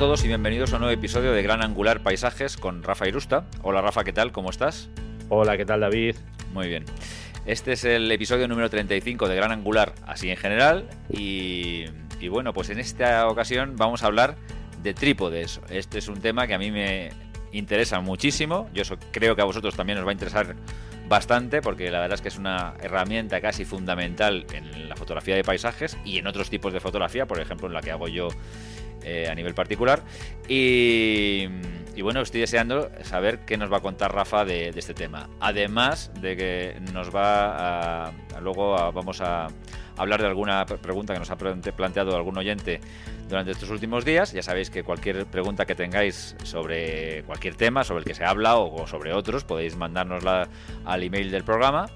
todos y bienvenidos a un nuevo episodio de Gran Angular Paisajes con Rafa Irusta. Hola Rafa, ¿qué tal? ¿Cómo estás? Hola, ¿qué tal David? Muy bien. Este es el episodio número 35 de Gran Angular, así en general. Y, bueno, pues en esta ocasión vamos a hablar de trípodes. Este es un tema que a mí me interesa muchísimo. Yo creo que a vosotros también os va a interesar bastante porque la verdad es que es una herramienta casi fundamental en la fotografía de paisajes y en otros tipos de fotografía, por ejemplo en la que hago yo eh, a nivel particular. Y, bueno, estoy deseando saber qué nos va a contar Rafa de, este tema. Además de que nos va a, luego vamos a hablar de alguna pregunta que nos ha planteado algún oyente durante estos últimos días. Ya sabéis que cualquier pregunta que tengáis sobre cualquier tema, sobre el que se habla o sobre otros, podéis mandárnosla al email del programa.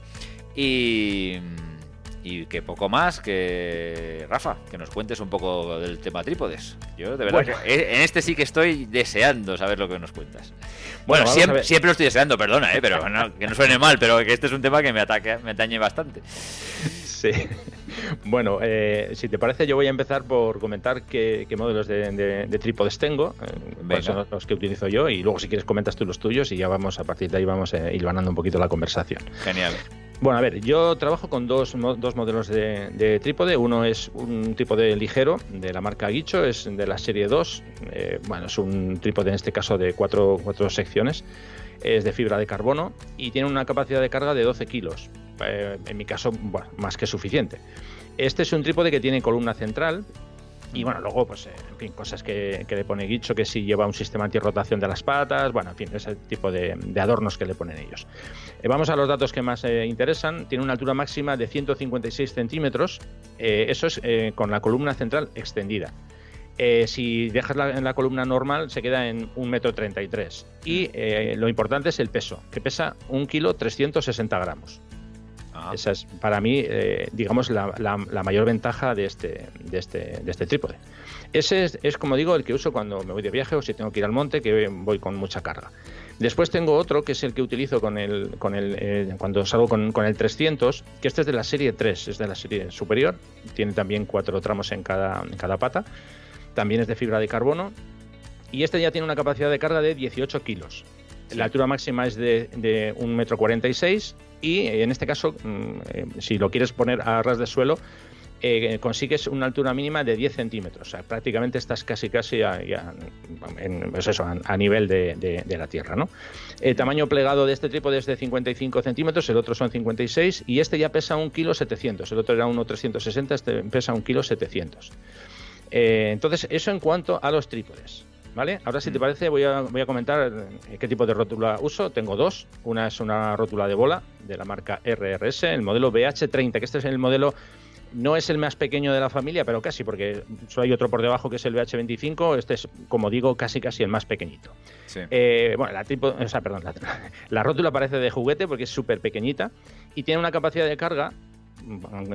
Y y que poco más que Rafa, que nos cuentes un poco del tema trípodes. Yo de verdad que en este sí que estoy deseando saber lo que nos cuentas. Bueno, siempre, siempre, lo estoy deseando, perdona, ¿eh? pero que no suene mal, pero que este es un tema que me ataque, me atañe bastante. Sí. Bueno, eh, si te parece, yo voy a empezar por comentar qué, modelos de, trípodes tengo, eh, son los que utilizo yo, y luego si quieres comentas tú los tuyos y ya vamos a partir de ahí vamos a ir ganando un poquito la conversación. Genial. Bueno, a ver, yo trabajo con dos, dos modelos de, trípode. Uno es un trípode ligero de la marca Guicho, es de la serie 2. Eh, bueno, es un trípode en este caso de cuatro, cuatro, secciones. Es de fibra de carbono y tiene una capacidad de carga de 12 kilos. Eh, en mi caso, bueno, más que suficiente. Este es un trípode que tiene columna central y bueno, luego, pues, eh, en fin, cosas que, le pone Guicho, que si lleva un sistema antirrotación de las patas, bueno, en fin, ese tipo de, adornos que le ponen ellos. Eh, vamos a los datos que más eh, interesan. Tiene una altura máxima de 156 centímetros, eso es con la columna central extendida. si dejas la, en la columna normal se queda en 1,33 m. Y lo importante es el peso, que pesa 1 kilo 360 gramos. Ah. Esa es para mí, eh, digamos, la, mayor ventaja de este, de este, de este trípode. Ese es, como digo, el que uso cuando me voy de viaje o si tengo que ir al monte, que voy con mucha carga. Después tengo otro que es el que utilizo con el, con el, eh, cuando salgo con, con, el 300, que este es de la serie 3, es de la serie superior, tiene también cuatro tramos en cada, en cada pata, también es de fibra de carbono y este ya tiene una capacidad de carga de 18 kilos. La altura máxima es de, de 1,46 m y en este caso, mm, eh, si lo quieres poner a ras de suelo, eh, consigues una altura mínima de 10 centímetros. O sea, prácticamente estás casi casi a, pues nivel de, la tierra. ¿no? El tamaño plegado de este trípode es de 55 centímetros, el otro son 56 y este ya pesa un kilo 700. El otro era 1,360, este pesa un kilo 700. Eh, entonces, eso en cuanto a los trípodes. ¿Vale? Ahora, si te mm. parece, voy a, voy a comentar eh, qué tipo de rótula uso. Tengo dos. Una es una rótula de bola de la marca RRS, el modelo BH30, que este es el modelo no es el más pequeño de la familia, pero casi, porque solo hay otro por debajo que es el BH25. Este es, como digo, casi casi el más pequeñito. Eh, bueno, la, tipo, o sea, perdón, la, la, rótula parece de juguete porque es súper pequeñita y tiene una capacidad de carga,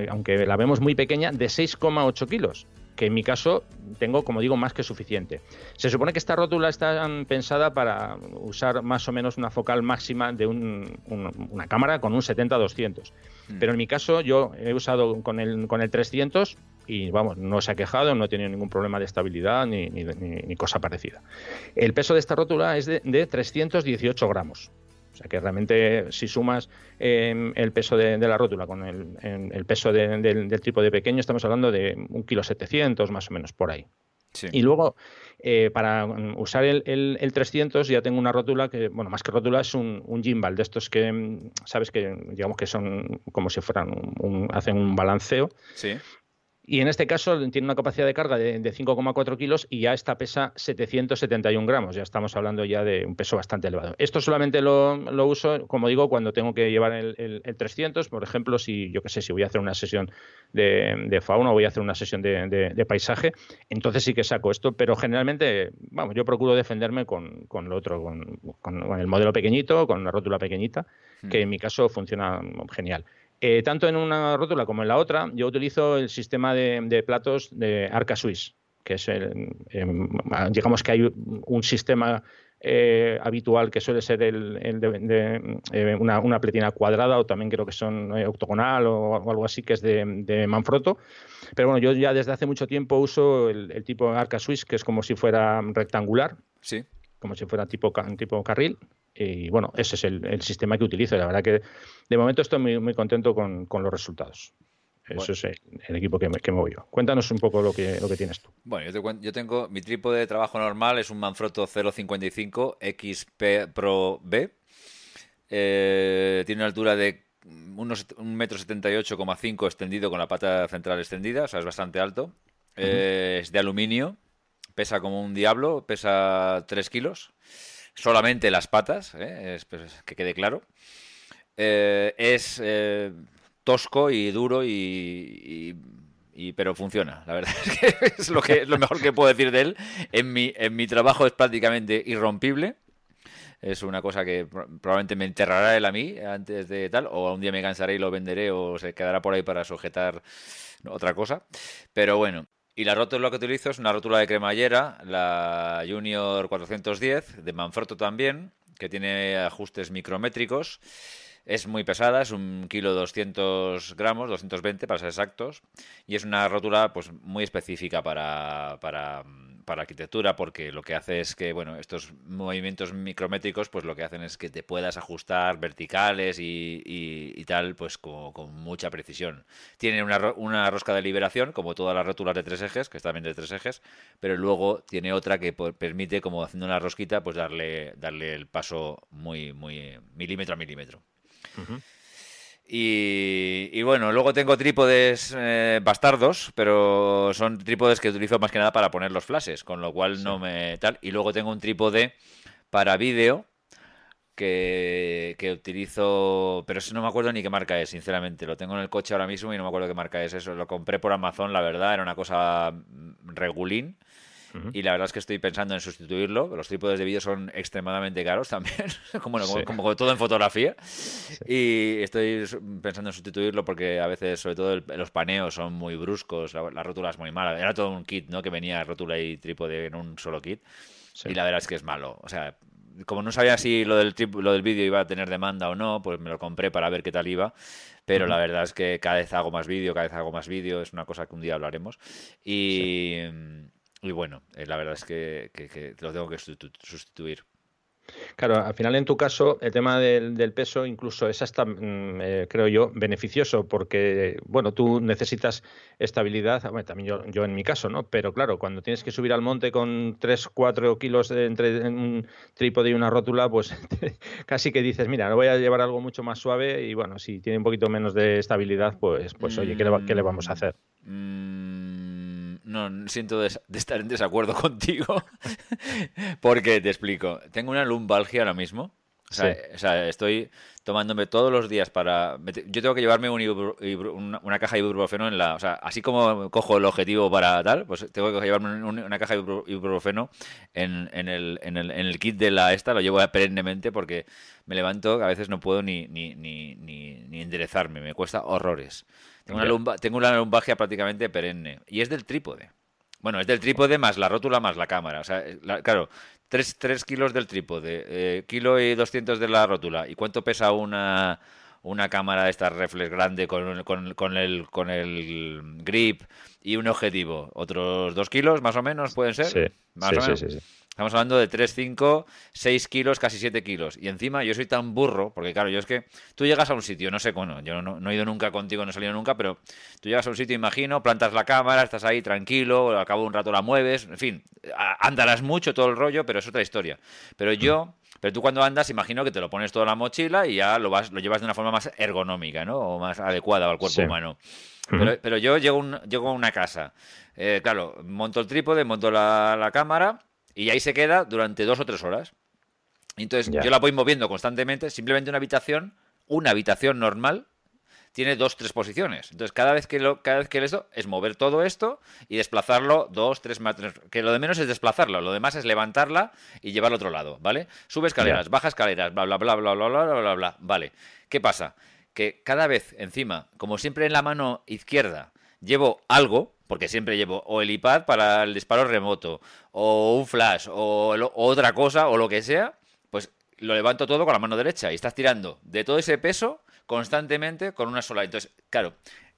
aunque la vemos muy pequeña, de 6,8 kilos que en mi caso tengo, como digo, más que suficiente. Se supone que esta rótula está pensada para usar más o menos una focal máxima de una cámara con un 70-200. Mm. Pero en mi caso yo he usado con el, con el 300 y vamos, no se ha quejado, no he tenido ningún problema de estabilidad ni, ni, cosa parecida. El peso de esta rótula es de, de 318 gramos. O sea que realmente si sumas em, el peso de, la rótula con el, peso del, del trípode pequeño, estamos hablando de un kilo 700 más o menos por ahí. Y luego, eh, para usar el, 300 ya tengo una rótula que, bueno, más que rótula es un, un gimbal de estos que, em, sabes que digamos que son como si fueran, un, hacen un balanceo. Sí. Y en este caso tiene una capacidad de carga de, 5,4 kilos y ya esta pesa 771 gramos. Ya estamos hablando ya de un peso bastante elevado. Esto solamente lo, uso, como digo, cuando tengo que llevar el, 300. Por ejemplo, si yo qué sé, si voy a hacer una sesión de, fauna o voy a hacer una sesión de, paisaje, entonces sí que saco esto. Pero generalmente, vamos, yo procuro defenderme con, lo otro, con, el modelo pequeñito, con una rótula pequeñita, que hmm. en mi caso funciona genial. Eh, tanto en una rótula como en la otra, yo utilizo el sistema de, platos de Arca Swiss, que es el, em, digamos que hay un sistema eh, habitual que suele ser el, de, eh, una, pletina cuadrada o también creo que son eh, octogonal o, algo así que es de, Manfrotto. Pero bueno, yo ya desde hace mucho tiempo uso el, tipo Arca Swiss que es como si fuera rectangular. Sí. Como si fuera tipo, tipo carril. Y bueno, ese es el, sistema que utilizo. La verdad que de momento estoy muy, contento con los resultados. Eso es el, equipo que me, que yo. Cuéntanos un poco lo que, lo que tienes tú. Bueno, yo, yo tengo mi trípode de trabajo normal, es un Manfrotto 055 XP Pro B. Eh, tiene una altura de unos 1,78,5 extendido con la pata central extendida, o sea, es bastante alto. Eh, es de aluminio, pesa como un diablo, pesa 3 kilos. Solamente las patas, eh, pues, que quede claro. es tosco y duro y, pero funciona. La verdad es que es lo que es lo mejor que puedo decir de él. En mi, en mi trabajo es prácticamente irrompible. Es una cosa que probablemente me enterrará él a mí antes de tal, o un día me cansaré y lo venderé o se quedará por ahí para sujetar otra cosa. Pero bueno, y la rótula que utilizo es una rótula de cremallera, la Junior 410, de Manfrotto también, que tiene ajustes micrométricos. Es muy pesada, es un kilo 200 gramos, 220 para ser exactos, y es una rótula pues muy específica para, para, para, arquitectura porque lo que hace es que, bueno, estos movimientos micrométricos pues lo que hacen es que te puedas ajustar verticales y, y, tal pues con, mucha precisión. Tiene una, una rosca de liberación, como todas las rótulas de tres ejes, que está bien de tres ejes, pero luego tiene otra que permite, como haciendo una rosquita, pues darle, darle el paso muy, muy milímetro a milímetro. Y, bueno, luego tengo trípodes eh, bastardos, pero son trípodes que utilizo más que nada para poner los flashes, con lo cual no me tal. Y luego tengo un trípode para vídeo que, que, utilizo, pero eso no me acuerdo ni qué marca es, sinceramente. Lo tengo en el coche ahora mismo y no me acuerdo qué marca es. Eso lo compré por Amazon, la verdad, era una cosa regulín y la verdad es que estoy pensando en sustituirlo. Los trípodes de vídeo son extremadamente caros también, como, como, todo en fotografía. Y estoy pensando en sustituirlo porque a veces, sobre todo, los paneos son muy bruscos, la, rótula es muy mala. Era todo un kit, ¿no? Que venía rótula y trípode en un solo kit. Y la verdad es que es malo. O sea, como no sabía si lo del, lo del vídeo iba a tener demanda o no, pues me lo compré para ver qué tal iba. Pero la verdad es que cada vez hago más vídeo, cada vez hago más vídeo. Es una cosa que un día hablaremos. Y. Y bueno, eh, la verdad es que, lo tengo que sustituir. Claro, al final en tu caso el tema del, peso incluso es hasta, mm, eh, creo yo, beneficioso porque, bueno, tú necesitas estabilidad, también yo, yo, en mi caso, ¿no? Pero claro, cuando tienes que subir al monte con 3, 4 kilos entre un trípode y una rótula, pues casi que dices, mira, voy a llevar algo mucho más suave y bueno, si tiene un poquito menos de estabilidad, pues, pues oye, ¿qué le, qué le vamos a hacer? Mm, no siento de, estar en desacuerdo contigo. Porque te explico. Tengo una lumbalgia ahora mismo. O sea, estoy tomándome todos los días para... Yo tengo que llevarme una, caja de ibuprofeno en la... O sea, así como cojo el objetivo para tal, pues tengo que llevarme una caja de ibuprofeno en, en, el, en, el, en el kit de la esta, lo llevo perennemente porque me levanto, a veces no puedo ni, ni, ni, ni enderezarme, me cuesta horrores. Tengo una, tengo una lumbalgia prácticamente perenne. Y es del trípode. Bueno, es del trípode más la rótula más la cámara. O sea, claro, 3, kilos del trípode, eh, kilo y 200 de la rótula. ¿Y cuánto pesa una, una cámara de estas reflex grande con, con, con, el, con el grip y un objetivo? ¿Otros 2 kilos más o menos pueden ser? Sí, más o menos. sí, Estamos hablando de 3, 5, 6 kilos, casi 7 kilos. Y encima yo soy tan burro, porque claro, yo es que tú llegas a un sitio, no sé, bueno, yo no, he ido nunca contigo, no he salido nunca, pero tú llegas a un sitio, imagino, plantas la cámara, estás ahí tranquilo, al cabo de un rato la mueves, en fin, andarás mucho todo el rollo, pero es otra historia. Pero yo... Pero tú cuando andas, imagino que te lo pones todo en la mochila y ya lo vas, lo llevas de una forma más ergonómica, ¿no? O más adecuada al cuerpo humano. pero, yo llego, un, llego a una casa. Eh, claro, monto el trípode, monto la cámara y ahí se queda durante dos o tres horas. Entonces yo la voy moviendo constantemente, simplemente una habitación, una habitación normal, tiene dos, tres posiciones. Entonces, cada vez que lo, cada vez que eso es mover todo esto y desplazarlo dos, tres metros. Que lo de menos es desplazarlo, lo demás es levantarla y llevarlo al otro lado, ¿vale? Sube escaleras, baja escaleras, bla, bla, bla, bla, bla, bla, bla, bla, bla. Vale. ¿Qué pasa? Que cada vez encima, como siempre en la mano izquierda, llevo algo, porque siempre llevo o el iPad para el disparo remoto, o un flash, o, otra cosa, o lo que sea, pues lo levanto todo con la mano derecha y estás tirando de todo ese peso constantemente con una sola. Entonces, claro,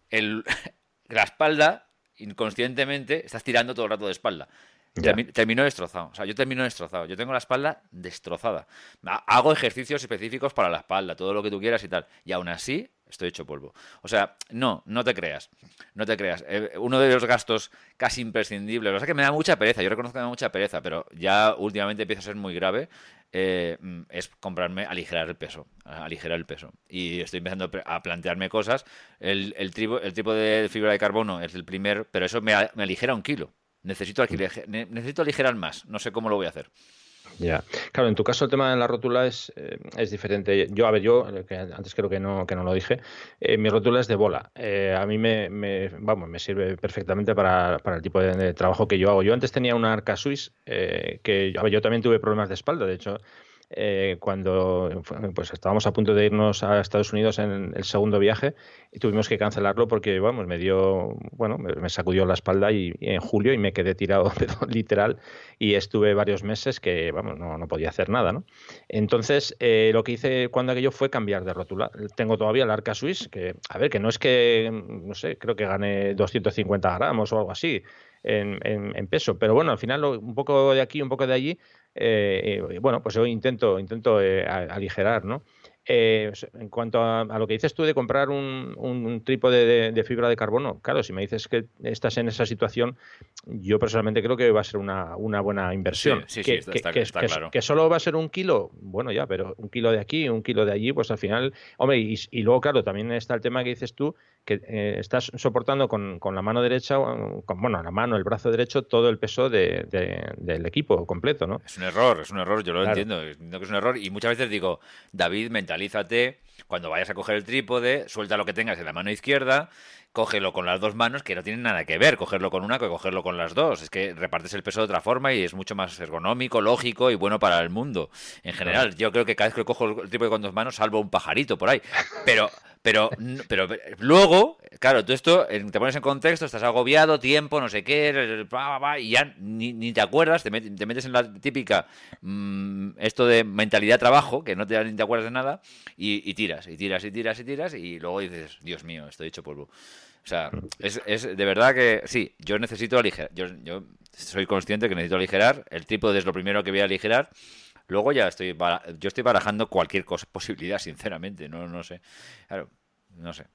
el, la espalda, inconscientemente, estás tirando todo el rato de espalda. Termino destrozado. O sea, yo termino destrozado. Yo tengo la espalda destrozada. Hago ejercicios específicos para la espalda, todo lo que tú quieras y tal. Y aún así, estoy hecho polvo. O sea, no, no te creas. No te creas. Eh, uno de los gastos casi imprescindibles, o sea que me da mucha pereza, yo reconozco que me da mucha pereza, pero ya últimamente empieza a ser muy grave, eh, mm, es comprarme, aligerar el peso. Aligerar el peso. Y estoy empezando a plantearme cosas. El tipo de fibra de carbono es el primer, pero eso me, me aligera un kilo. Necesito, necesito aligerar más, no sé cómo lo voy a hacer. Ya, claro, en tu caso el tema de la rótula es, eh, es diferente. Yo, a ver, yo, que antes creo que no, que no lo dije, eh, mi rótula es de bola. Eh, a mí me, vamos, me sirve perfectamente para, para el tipo de, trabajo que yo hago. Yo antes tenía una arca Swiss que, yo también tuve problemas de espalda, de hecho, eh, cuando pues estábamos a punto de irnos a Estados Unidos en el segundo viaje y tuvimos que cancelarlo porque vamos, me dio, bueno, me, sacudió la espalda y, en julio y me quedé tirado, literal, y estuve varios meses que, vamos, no, no podía hacer nada, ¿no? Entonces, eh, lo que hice cuando aquello fue cambiar de rótula. Tengo todavía el Arca Swiss, que, a ver, que no es que, no sé, creo que gane 250 gramos o algo así. En, peso. Pero bueno, al final un poco de aquí, un poco de allí, bueno, pues yo intento, intento eh, aligerar, ¿no? Eh, en cuanto a, lo que dices tú de comprar un, un trípode de, fibra de carbono, claro, si me dices que estás en esa situación, yo personalmente creo que va a ser una, buena inversión. Sí, sí, que, está, claro. que, solo va a ser un kilo, bueno, ya, pero un kilo de aquí, un kilo de allí, pues al final, hombre, y, y luego, claro, también está el tema que dices tú, que eh, estás soportando con, la mano derecha, con, bueno, la mano, el brazo derecho, todo el peso de, del equipo completo, ¿no? Es un error, es un error, yo lo entiendo, entiendo que es un error, y muchas veces digo, David, mentalízate, cuando vayas a coger el trípode, suelta lo que tengas en la mano izquierda, cógelo con las dos manos, que no tienen nada que ver cogerlo con una que cogerlo con las dos. Es que repartes el peso de otra forma y es mucho más ergonómico, lógico y bueno para el mundo. En general, yo creo que cada vez que cojo el trípode con dos manos, salvo un pajarito por ahí. Pero pero, pero luego, claro, tú esto te pones en contexto, estás agobiado, tiempo, no sé qué, y ya ni, te acuerdas, te, metes en la típica mm, esto de mentalidad trabajo, que no te, ni te acuerdas de nada, y, tiras, y tiras, y tiras, y tiras, y luego dices, Dios mío, estoy hecho polvo. O sea, es, es de verdad que sí, yo necesito aligerar. Yo, yo soy consciente que necesito aligerar. El tipo es lo primero que voy a aligerar. Luego ya estoy, yo estoy barajando cualquier cosa, posibilidad, sinceramente, no, no sé. Claro, no sé.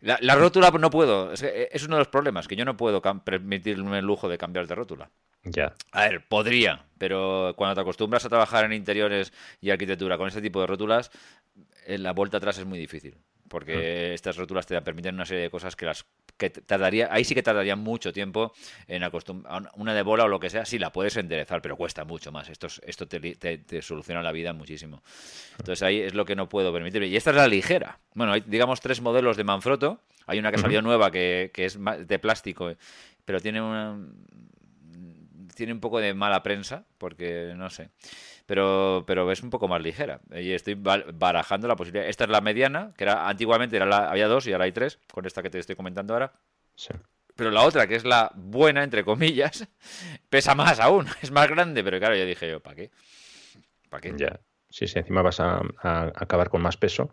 La, rótula no puedo, es, uno de los problemas, que yo no puedo permitirme el lujo de cambiar de rótula. Ya. A ver, podría, pero cuando te acostumbras a trabajar en interiores y arquitectura con este tipo de rótulas, en la vuelta atrás es muy difícil porque mm. estas rótulas te permiten una serie de cosas que las que tardaría, ahí sí que tardaría mucho tiempo en acostumbrar, una de bola o lo que sea, sí la puedes enderezar, pero cuesta mucho más. Esto, esto te, soluciona la vida muchísimo. Entonces ahí es lo que no puedo permitirme. Y esta es la ligera. Bueno, hay, digamos, tres modelos de Manfrotto. Hay una que salió nueva que, que es de plástico, pero tiene una tiene un poco de mala prensa, porque no sé pero, pero es un poco más ligera. Y estoy barajando la posibilidad. Esta es la mediana, que era antiguamente era la, había dos y ahora hay tres, con esta que te estoy comentando ahora. Sí. Pero la otra, que es la buena, entre comillas, pesa más aún, es más grande, pero claro, ya dije yo, ¿para qué? ¿Para qué? Ya. Sí, sí, encima vas a acabar con más peso.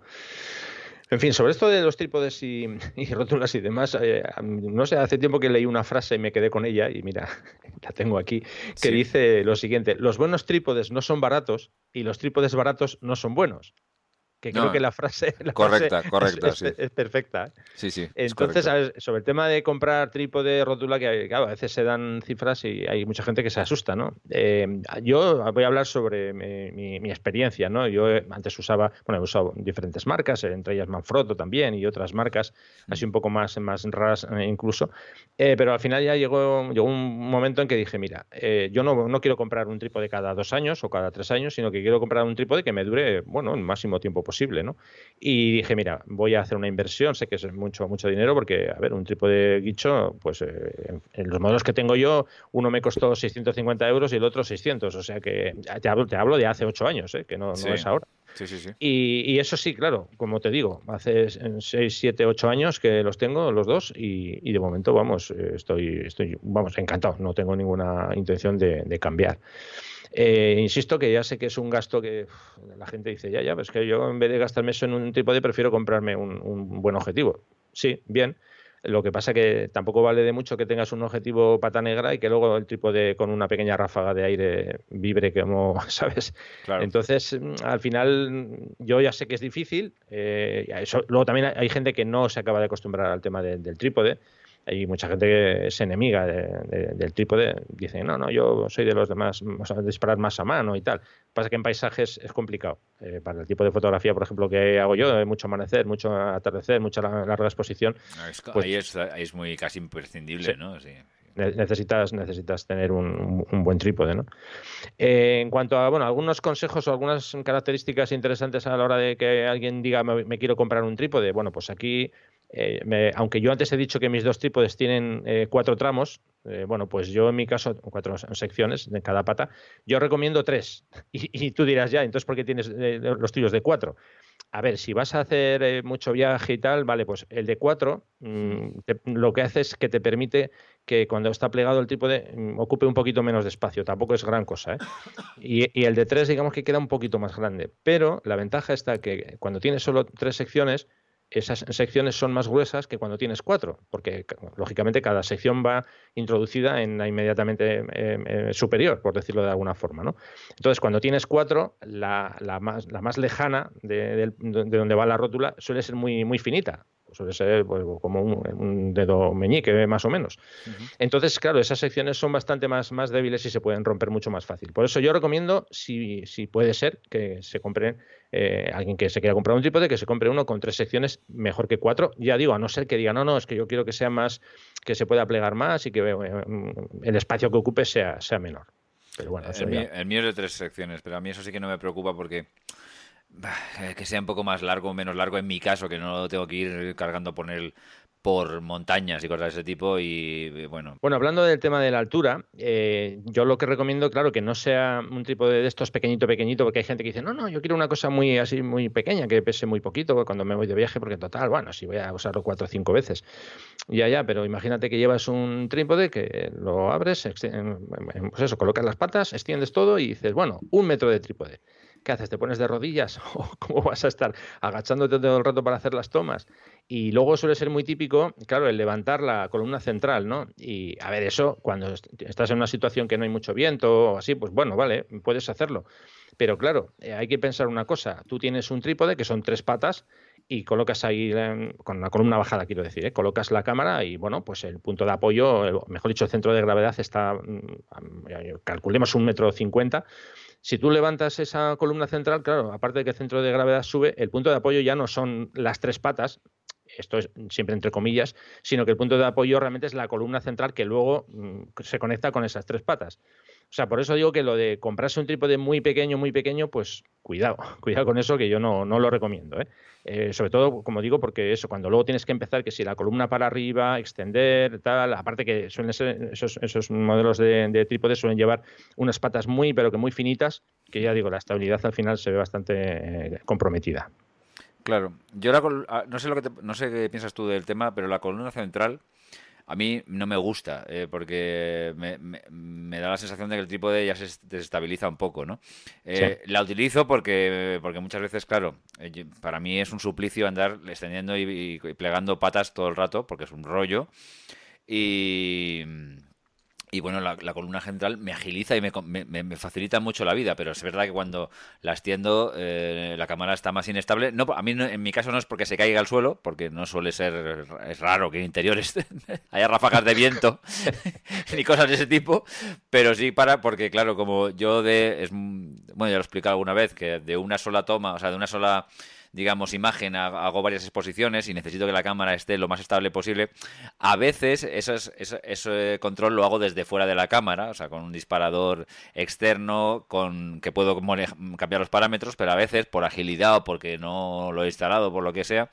En fin, sobre esto de los trípodes y, rótulas y demás, eh, no sé, hace tiempo que leí una frase y me quedé con ella, y mira, la tengo aquí, que dice lo siguiente, los buenos trípodes no son baratos y los trípodes baratos no son buenos que creo que la frase, correcta, correcta, es, perfecta. ¿eh? Sí, sí. Entonces, sobre el tema de comprar trípode, rótula, que a veces se dan cifras y hay mucha gente que se asusta, ¿no? Eh, yo voy a hablar sobre mi, experiencia, ¿no? Yo antes usaba, bueno, he usado diferentes marcas, entre ellas Manfrotto también y otras marcas, mm. así un poco más, más raras eh, incluso, pero al final ya llegó, llegó un momento en que dije, mira, yo no, no quiero comprar un trípode cada dos años o cada tres años, sino que quiero comprar un trípode que me dure, bueno, el máximo tiempo posible posible, ¿no? Y dije, mira, voy a hacer una inversión, sé que es mucho, mucho dinero, porque, a ver, un trípode guicho, pues eh, en, los modelos que tengo yo, uno me costó 650 euros y el otro 600, o sea que te hablo, te hablo de hace ocho años, ¿eh? que no, no es ahora. Sí, sí, sí. Y, eso sí, claro, como te digo, hace 6, 7, 8 años que los tengo los dos y, de momento, vamos, estoy, estoy, vamos, encantado, no tengo ninguna intención de, cambiar. Eh, insisto que ya sé que es un gasto que la gente dice, ya, ya, pues que yo en vez de gastarme eso en un trípode prefiero comprarme un, un buen objetivo. Sí, bien, lo que pasa que tampoco vale de mucho que tengas un objetivo pata negra y que luego el trípode con una pequeña ráfaga de aire vibre como, ¿sabes? Entonces, mm, al final, yo ya sé que es difícil. Eh, luego también hay gente que no se acaba de acostumbrar al tema del trípode hay mucha gente que es enemiga del trípode, dice, no, no, yo soy de los demás, vamos a disparar más a mano y tal. Pasa que en paisajes es complicado. Eh, para el tipo de fotografía, por ejemplo, que hago yo, hay mucho amanecer, mucho atardecer, mucha larga exposición. pues, ahí, es, muy casi imprescindible, ¿no? Sí. Necesitas, necesitas tener un, buen trípode, ¿no? Eh, en cuanto a, bueno, algunos consejos o algunas características interesantes a la hora de que alguien diga me quiero comprar un trípode, bueno, pues aquí eh, aunque yo antes he dicho que mis dos trípodes tienen eh, cuatro tramos, eh, bueno, pues yo en mi caso, cuatro secciones de cada pata, yo recomiendo tres. Y, tú dirás, ya, entonces, ¿por qué tienes los tuyos de cuatro? A ver, si vas a hacer mucho viaje y tal, vale, pues el de cuatro mm, lo que hace es que te permite que cuando está plegado el trípode mm, ocupe un poquito menos de espacio, tampoco es gran cosa. Y, y el de tres, digamos que queda un poquito más grande. Pero la ventaja está que cuando tienes solo tres secciones, esas secciones son más gruesas que cuando tienes cuatro, porque lógicamente cada sección va introducida en la inmediatamente eh, eh, superior, por decirlo de alguna forma. ¿no? Entonces, cuando tienes cuatro, la, más, la más, lejana de, de, donde va la rótula suele ser muy, muy finita suele ser pues, como un, dedo meñique, más o menos. Entonces, claro, esas secciones son bastante más, más débiles y se pueden romper mucho más fácil. Por eso yo recomiendo, si, si puede ser, que se compren, eh, alguien que se quiera comprar un trípode, que se compre uno con tres secciones mejor que cuatro. Ya digo, a no ser que diga, no, no, es que yo quiero que sea más, que se pueda plegar más y que eh, el espacio que ocupe sea, sea menor. Pero bueno, el, mío, el mío es de tres secciones, pero a mí eso sí que no me preocupa porque eh, que sea un poco más largo o menos largo en mi caso, que no tengo que ir cargando por el, por montañas y cosas de ese tipo y bueno. Bueno, hablando del tema de la altura, eh, yo lo que recomiendo, claro, que no sea un tipo de estos pequeñito, pequeñito, porque hay gente que dice, no, no, yo quiero una cosa muy así, muy pequeña, que pese muy poquito cuando me voy de viaje, porque en total, bueno, si voy a usarlo cuatro o cinco veces. Ya, ya, pero imagínate que llevas un trípode que lo abres, pues eso, colocas las patas, extiendes todo y dices, bueno, un metro de trípode. ¿Qué haces? ¿Te pones de rodillas? ¿O cómo vas a estar agachándote todo el rato para hacer las tomas? Y luego suele ser muy típico, claro, el levantar la columna central, ¿no? Y a ver, eso, cuando estás en una situación que no hay mucho viento o así, pues bueno, vale, puedes hacerlo. Pero claro, eh, hay que pensar una cosa. Tú tienes un trípode que son tres patas y colocas ahí, con la columna bajada, quiero decir, ¿eh? colocas la cámara y, bueno, pues el punto de apoyo, mejor dicho, el centro de gravedad está, mm, calculemos un metro cincuenta si tú levantas esa columna central, claro, aparte de que el centro de gravedad sube, el punto de apoyo ya no son las tres patas, esto es siempre entre comillas, sino que el punto de apoyo realmente es la columna central que luego mm, se conecta con esas tres patas. O sea, por eso digo que lo de comprarse un trípode muy pequeño, muy pequeño, pues cuidado, cuidado con eso que yo no, no lo recomiendo. ¿eh? Eh, sobre todo, como digo, porque eso, cuando luego tienes que empezar, que si la columna para arriba, extender, tal, aparte que suelen ser, esos, esos modelos de, de suelen llevar unas patas muy, pero que muy finitas, que ya digo, la estabilidad al final se ve bastante eh, comprometida. Claro, yo ah, no sé lo que no sé qué piensas tú del tema, pero la columna central a mí no me gusta, eh, porque me, da la sensación de que el trípode ya se desestabiliza un poco, ¿no? Eh, la utilizo porque, porque muchas veces, claro, eh, para mí es un suplicio andar extendiendo y, plegando patas todo el rato, porque es un rollo. Y, y bueno, la, columna central me agiliza y me, me, facilita mucho la vida, pero es verdad que cuando la extiendo eh, la cámara está más inestable. No, a mí en mi caso no es porque se caiga al suelo, porque no suele ser, es raro que en interiores haya ráfagas de viento ni cosas de ese tipo, pero sí para, porque claro, como yo de, bueno, ya lo he explicado alguna vez, que de una sola toma, o sea, de una sola digamos, imagen, hago varias exposiciones y necesito que la cámara esté lo más estable posible, a veces ese control lo hago desde fuera de la cámara, o sea, con un disparador externo con que puedo cambiar los parámetros, pero a veces por agilidad o porque no lo he instalado, por lo que sea,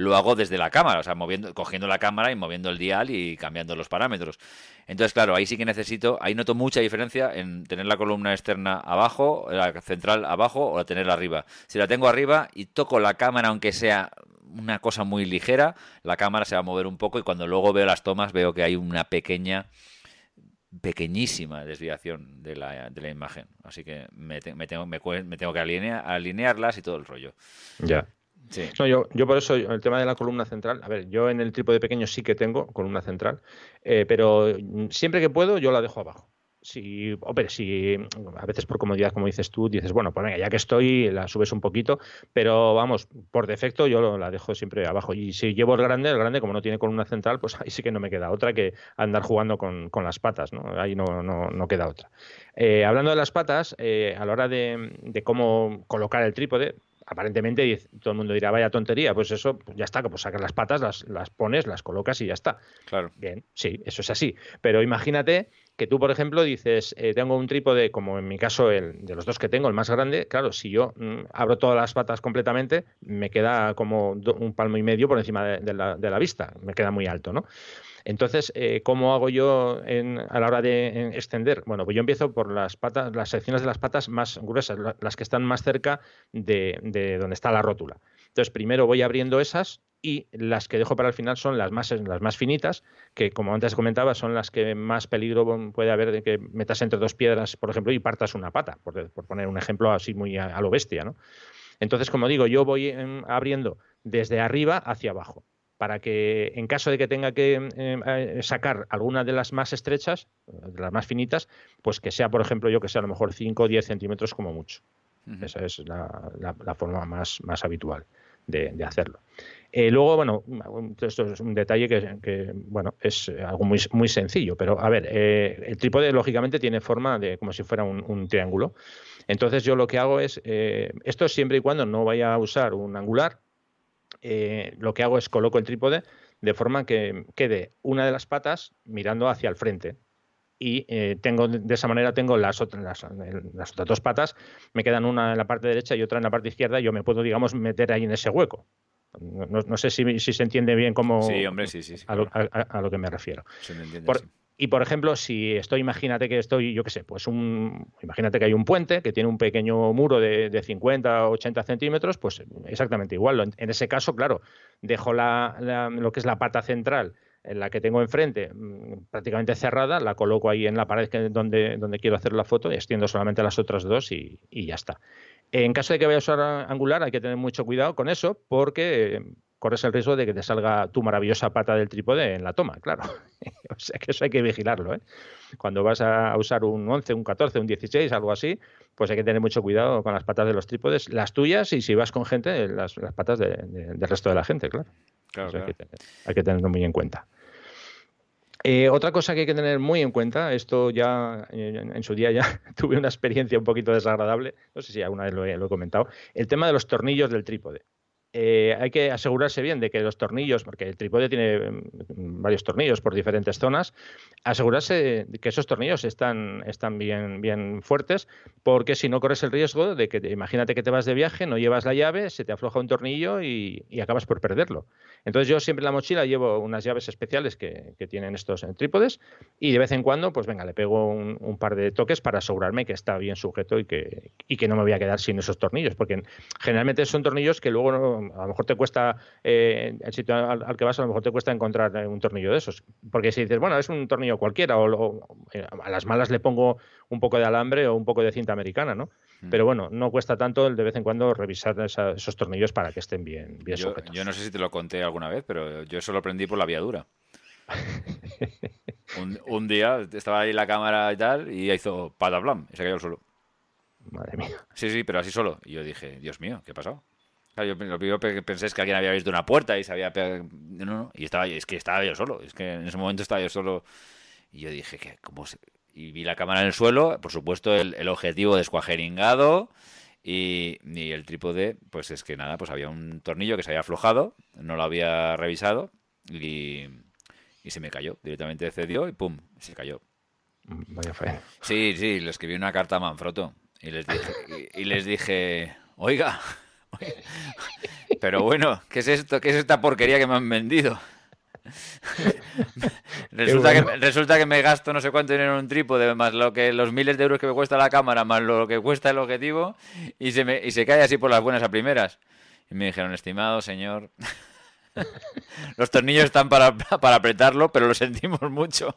lo hago desde la cámara, o sea, moviendo, cogiendo la cámara y moviendo el dial y cambiando los parámetros. Entonces, claro, ahí sí que necesito, ahí noto mucha diferencia en tener la columna externa abajo, la central abajo o tenerla arriba. Si la tengo arriba y toco la cámara, aunque sea una cosa muy ligera, la cámara se va a mover un poco y cuando luego veo las tomas veo que hay una pequeña pequeñísima desviación de la, de la imagen. Así que me, me, tengo, me, tengo que alinear, alinearlas y todo el rollo. Ya. No, yo, yo por eso, el tema de la columna central, a ver, yo en el trípode pequeño sí que tengo columna central, eh, pero siempre que puedo yo la dejo abajo. Si, a veces por comodidad, como dices tú, dices, bueno, pues venga, ya que estoy, la subes un poquito, pero vamos, por defecto yo la dejo siempre abajo. Y si llevo el grande, el grande, como no tiene columna central, pues ahí sí que no me queda otra que andar jugando con, con las patas, ¿no? Ahí no, no, no queda otra. Eh, hablando de las patas, eh, a la hora de, de cómo colocar el trípode, aparentemente todo el mundo dirá, vaya tontería, pues eso, pues ya está, pues sacas las patas, las, las pones, las colocas y ya está. Claro. Bien, sí, eso es así. Pero imagínate que tú, por ejemplo, dices, eh, tengo un trípode, como en mi caso, el de los dos que tengo, el más grande, claro, si yo mm, abro todas las patas completamente, me queda como un palmo y medio por encima de, la, de la vista, me queda muy alto, ¿no? Entonces, eh, ¿cómo hago yo a la hora de extender? Bueno, pues yo empiezo por las patas, las secciones de las patas más gruesas, las que están más cerca de, donde está la rótula. Entonces, primero voy abriendo esas y las que dejo para el final son las más, las más finitas, que como antes comentaba, son las que más peligro puede haber de que metas entre dos piedras, por ejemplo, y partas una pata, por, poner un ejemplo así muy a, lo bestia, ¿no? Entonces, como digo, yo voy em, abriendo desde arriba hacia abajo para que en caso de que tenga que em, eh, sacar alguna de las más estrechas, de las más finitas, pues que sea, por ejemplo, yo que sea a lo mejor 5 o 10 centímetros como mucho. Esa es la, forma más, más habitual de, hacerlo. Eh, luego, bueno, esto es un detalle que, bueno, es algo muy, muy sencillo, pero a ver, eh, el trípode lógicamente tiene forma de como si fuera un, triángulo. Entonces yo lo que hago es, esto siempre y cuando no vaya a usar un angular, eh, lo que hago es coloco el trípode de forma que quede una de las patas mirando hacia el frente. Y eh, tengo de esa manera tengo las, otras, las, otras dos patas, me quedan una en la parte derecha y otra en la parte izquierda, y yo me puedo, digamos, meter ahí en ese hueco. No, sé si, se entiende bien cómo sí, hombre, sí, sí, a, lo, que me refiero. Y por ejemplo, si estoy, imagínate que estoy, yo qué sé, pues un, imagínate que hay un puente que tiene un pequeño muro de, de 50 o 80 centímetros, pues exactamente igual. En ese caso, claro, dejo lo que es la pata central en la que tengo enfrente mm, prácticamente cerrada, la coloco ahí en la pared donde, donde quiero hacer la foto y extiendo solamente las otras dos y ya está. En caso de que vaya a usar angular, hay que tener mucho cuidado con eso porque corres el riesgo de que te salga tu maravillosa pata del trípode en la toma, claro. o sea que eso hay que vigilarlo. ¿eh? Cuando vas a usar un 11, un 14, un 16, algo así, pues hay que tener mucho cuidado con las patas de los trípodes, las tuyas y si vas con gente, las, patas del resto de la gente, claro. Hay, que tenerlo muy en cuenta. Eh, otra cosa que hay que tener muy en cuenta, esto ya en, su día ya tuve una experiencia un poquito desagradable, no sé si alguna vez lo he comentado, el tema de los tornillos del trípode. Eh, hay que asegurarse bien de que los tornillos, porque el trípode tiene mm, varios tornillos por diferentes zonas, asegurarse de que esos tornillos están, están bien, bien fuertes, porque si no corres el riesgo de que, imagínate que te vas de viaje, no llevas la llave, se te afloja un tornillo y, acabas por perderlo. Entonces yo siempre en la mochila llevo unas llaves especiales que, tienen estos trípodes y de vez en cuando, pues venga, le pego un, par de toques para asegurarme que está bien sujeto y que, y que no me voy a quedar sin esos tornillos, porque generalmente son tornillos que luego a lo mejor te cuesta, eh, el sitio al, que vas, a lo mejor te cuesta encontrar eh, un tornillo de esos. Porque si dices, bueno, es un tornillo cualquiera, o, eh, a las malas le pongo un poco de alambre o un poco de cinta americana, ¿no? Mm. Pero bueno, no cuesta tanto el de vez en cuando revisar esos tornillos para que estén bien, bien yo, sujetos. Yo no sé si te lo conté alguna vez, pero yo eso lo aprendí por la viadura. un, un, día estaba ahí la cámara y tal, y hizo patablam, y se cayó solo. Madre mía. Sí, sí, pero así solo. Y yo dije, Dios mío, ¿qué ha pasado? Yo lo primero que pensé es que alguien había visto una puerta y se había No, no, y estaba, es que estaba yo solo. Es que en ese momento estaba yo solo. Y yo dije, que ¿cómo se... Y vi la cámara en el suelo, por supuesto, el, objetivo descuajeringado. Y, el trípode, pues es que nada, pues había un tornillo que se había aflojado, no lo había revisado y, y se me cayó. Directamente cedió y pum, se cayó. Vaya fe. Sí, sí, le escribí una carta a Manfrotto y les dije, y, les dije oiga, pero bueno, ¿qué es esto? ¿Qué es esta porquería que me han vendido? resulta, que, resulta que me gasto no sé cuánto dinero en un trípode, más lo que los miles de euros que me cuesta la cámara, más lo que cuesta el objetivo, y se, me, y se cae así por las buenas a primeras. Y me dijeron, estimado señor, los tornillos están para, para apretarlo, pero lo sentimos mucho.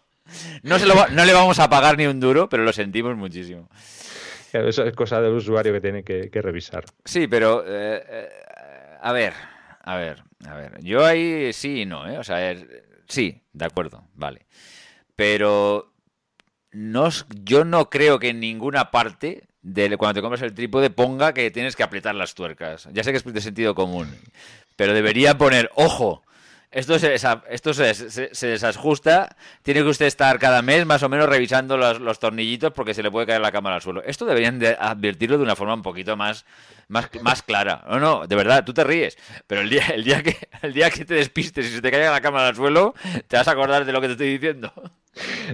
No, se lo no le vamos a pagar ni un duro, pero lo sentimos muchísimo. Eso es cosa del usuario que tiene que, revisar. Sí, pero eh, eh, a ver, a ver, a ver. Yo ahí sí y no, ¿eh? O sea, sí, de acuerdo, vale. Pero no, yo no creo que en ninguna parte cuando te compras el trípode ponga que tienes que apretar las tuercas. Ya sé que es de sentido común, pero debería poner, ojo, esto, se, esto se, desajusta. Tiene que usted estar cada mes más o menos revisando los, tornillitos porque se le puede caer la cámara al suelo. Esto deberían de advertirlo de una forma un poquito más, más, más clara. No, no, de verdad, tú te ríes. Pero el día, el día, que, el día que te despistes y se te caiga la cámara al suelo, te vas a acordar de lo que te estoy diciendo.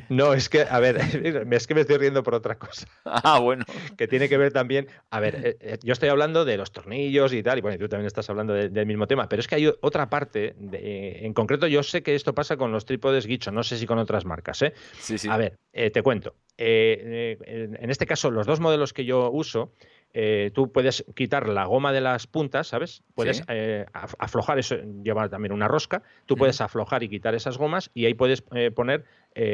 No, es que, a ver, es que me estoy riendo por otra cosa. Ah, bueno. Que tiene que ver también, a ver, eh, eh, yo estoy hablando de los tornillos y tal, y bueno, tú también estás hablando del mismo tema, pero es que hay otra parte, en concreto yo sé que esto pasa con los trípodes Guicho, no sé si con otras marcas, ¿eh? Sí, sí. A ver, eh, te cuento. en este caso, los dos modelos que yo uso, eh, tú puedes quitar la goma de las puntas, ¿sabes? Puedes eh, aflojar, eso lleva también una rosca, tú puedes aflojar y quitar esas gomas y ahí puedes eh, poner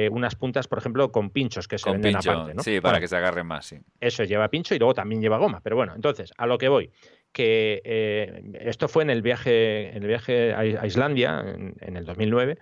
unas puntas, por ejemplo, con pinchos que se venden aparte, ¿no? Sí, para que se agarre más, sí. Eso lleva pincho y luego también lleva goma, pero bueno, entonces, a lo que voy que esto fue en el viaje, en el viaje a Islandia en, en el 2009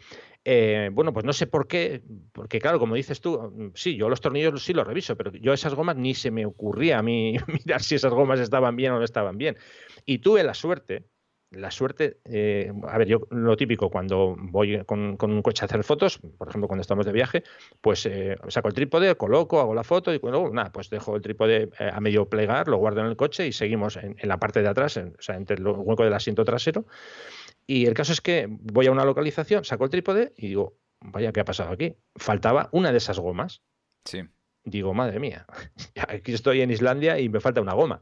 eh, bueno, pues no sé por qué, porque claro, como dices tú, sí, yo los tornillos sí los reviso, pero yo esas gomas ni se me ocurría a mí mirar si esas gomas estaban bien o no estaban bien. Y tuve la suerte, la suerte, eh, a ver, yo lo típico cuando voy con, un coche a hacer fotos, por ejemplo, cuando estamos de viaje, pues eh, saco el trípode, coloco, hago la foto y luego, nada, pues dejo el trípode a medio plegar, lo guardo en el coche y seguimos en, la parte de atrás, o sea, entre el hueco del asiento trasero. Y el caso es que voy a una localización, saco el trípode y digo, vaya, ¿qué ha pasado aquí? Faltaba una de esas gomas. Sí. Digo, madre mía, aquí estoy en Islandia y me falta una goma.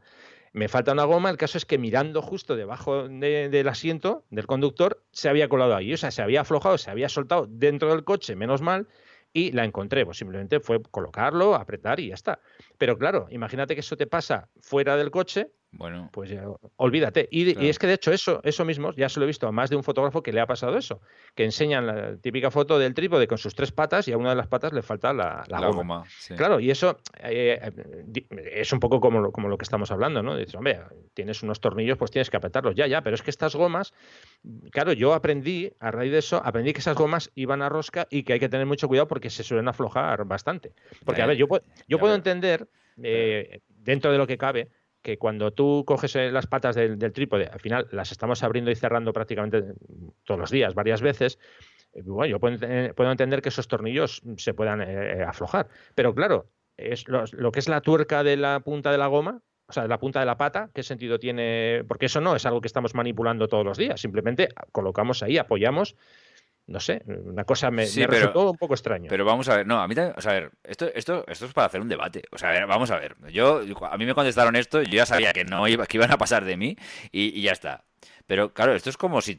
Me falta una goma, el caso es que mirando justo debajo del asiento del conductor se había colado ahí, o sea, se había aflojado, se había soltado dentro del coche, menos mal, y la encontré. Pues simplemente fue colocarlo, apretar y ya está. Pero claro, imagínate que eso te pasa fuera del coche bueno. Pues ya, olvídate. Y, es que de hecho eso, eso mismo, ya se lo he visto a más de un fotógrafo que le ha pasado eso, que enseñan la típica foto del trípode con sus tres patas y a una de las patas le falta la, goma. Claro, y eso eh, eh, es un poco como lo, como lo que estamos hablando, ¿no? Dices, hombre, tienes unos tornillos, pues tienes que apretarlos, ya, ya, pero es que estas gomas, claro, yo aprendí, a raíz de eso, aprendí que esas gomas iban a rosca y que hay que tener mucho cuidado porque se suelen aflojar bastante. Porque, a ver, yo, yo puedo entender, eh, dentro de lo que cabe, que cuando tú coges eh, las patas del, trípode, al final las estamos abriendo y cerrando prácticamente todos los días, varias veces, eh, bueno, yo puedo, entender que esos tornillos se puedan eh, aflojar. Pero claro, es lo, que es la tuerca de la punta de la goma, o sea, de la punta de la pata, ¿qué sentido tiene? Porque eso no es algo que estamos manipulando todos los días, simplemente colocamos ahí, apoyamos no sé, una cosa me, resultó un poco extraño. Pero vamos a ver, no, a mí también, o sea, a ver, esto, esto, esto es para hacer un debate. O sea, vamos a ver, yo, a mí me contestaron esto, yo ya sabía que no iba, que iban a pasar de mí y, ya está. Pero claro, esto es como si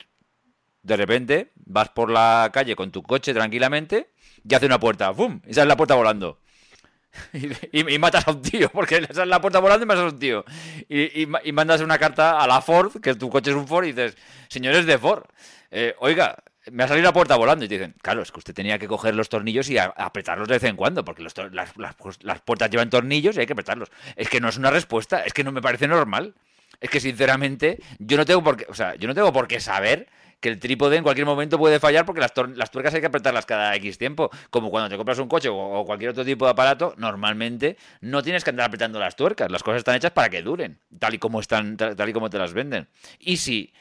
de repente vas por la calle con tu coche tranquilamente y hace una puerta, ¡bum! Y sale la puerta volando. Y, matas a un tío, porque le sale la puerta volando y matas a un tío. Y, y, mandas una carta a la Ford, que tu coche es un Ford, y dices, señores de Ford, eh, oiga, me ha salido la puerta volando y te dicen, claro, es que usted tenía que coger los tornillos y apretarlos de vez en cuando, porque las, puertas llevan tornillos y hay que apretarlos. Es que no es una respuesta, es que no me parece normal. Es que sinceramente, yo no tengo por qué, o sea, yo no tengo por qué saber que el trípode en cualquier momento puede fallar porque las, tuercas hay que apretarlas cada X tiempo. Como cuando te compras un coche o, cualquier otro tipo de aparato, normalmente no tienes que andar apretando las tuercas. Las cosas están hechas para que duren, tal y como están, tal y como te las venden. Y si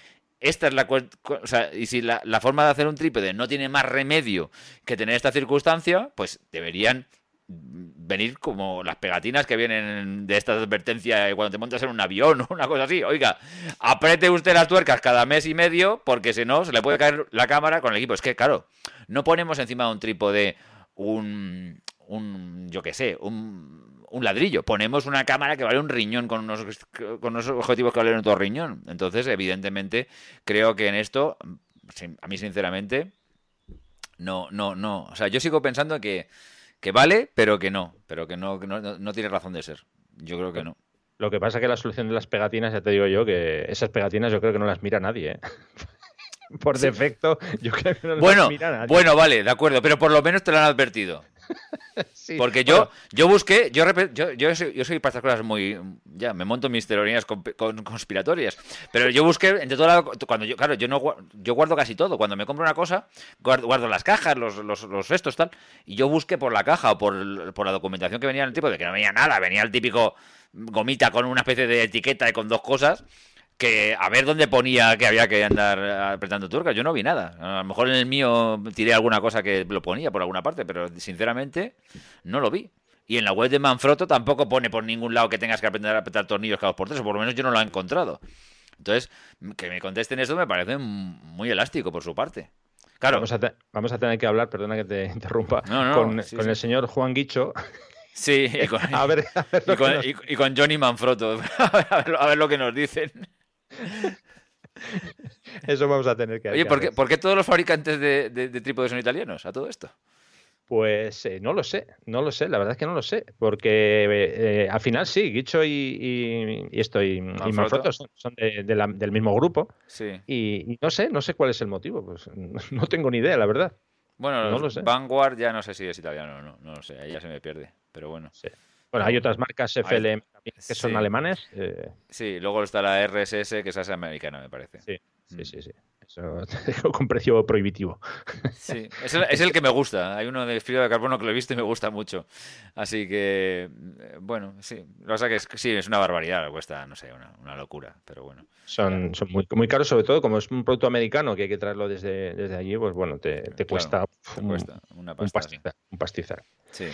esta es la o sea, y si la, forma de hacer un trípode no tiene más remedio que tener esta circunstancia, pues deberían venir como las pegatinas que vienen de esta advertencia cuando te montas en un avión o una cosa así. Oiga, apriete usted las tuercas cada mes y medio porque si no se le puede caer la cámara con el equipo. Es que, claro, no ponemos encima de un trípode un yo qué sé, un, un, ladrillo. Ponemos una cámara que vale un riñón con unos, con unos objetivos que valen otro riñón. Entonces, evidentemente, creo que en esto, a mí sinceramente, no, no, no. O sea, yo sigo pensando que que vale, pero que no, pero que no, no, tiene razón de ser. Yo creo que no. Lo que pasa es que la solución de las pegatinas, ya te digo yo, que esas pegatinas yo creo que no las mira nadie. ¿eh? por defecto, yo creo que no bueno, las mira nadie. Bueno, vale, de acuerdo, pero por lo menos te lo han advertido. Porque yo, yo busqué, yo, yo, yo, soy, yo soy para estas cosas muy. Ya, me monto mis teorías conspiratorias. Pero yo busqué entre toda Cuando yo, claro, yo no yo guardo casi todo. Cuando me compro una cosa, guardo, las cajas, los, los, los restos, tal. Y yo busqué por la caja o por, por la documentación que venía en el tipo de que no venía nada, venía el típico gomita con una especie de etiqueta y con dos cosas que a ver dónde ponía que había que andar apretando turcas. Yo no vi nada. A lo mejor en el mío tiré alguna cosa que lo ponía por alguna parte, pero sinceramente no lo vi. Y en la web de Manfrotto tampoco pone por ningún lado que tengas que aprender a apretar tornillos cada dos por tres, o por lo menos yo no lo he encontrado. Entonces, que me contesten esto me parece muy elástico por su parte. Claro. Vamos a, tener que hablar, perdona que te interrumpa, con, el señor Juan Guicho. Sí, y con, y con, Johnny Manfrotto, a ver lo que nos dicen. Eso vamos a tener que Oye, ¿por qué, todos los fabricantes de, trípodes son italianos a todo esto? Pues eh, no lo sé, no lo sé, la verdad es que no lo sé, porque eh, al final sí, Guicho y, esto y, Manfrotto son, del mismo grupo. Sí. Y, no sé, no sé cuál es el motivo, pues no tengo ni idea, la verdad. Bueno, no lo sé. Vanguard ya no sé si es italiano o no, no lo sé, ahí ya se me pierde, pero bueno. Sí. Bueno, hay otras marcas FLM que son alemanes. Eh. Sí, luego está la RSS, que es americana, me parece. Sí, sí, mm. sí. sí. Eso con precio prohibitivo. Sí, es el, que me gusta. Hay uno de fibra de carbono que lo he visto y me gusta mucho. Así que, eh, bueno, sí. Lo que que es, sí, es una barbaridad, cuesta, no sé, una, locura, pero bueno. Son, son muy, muy, caros, sobre todo como es un producto americano que hay que traerlo desde, desde allí, pues bueno, te, cuesta, una un pastizar. Sí.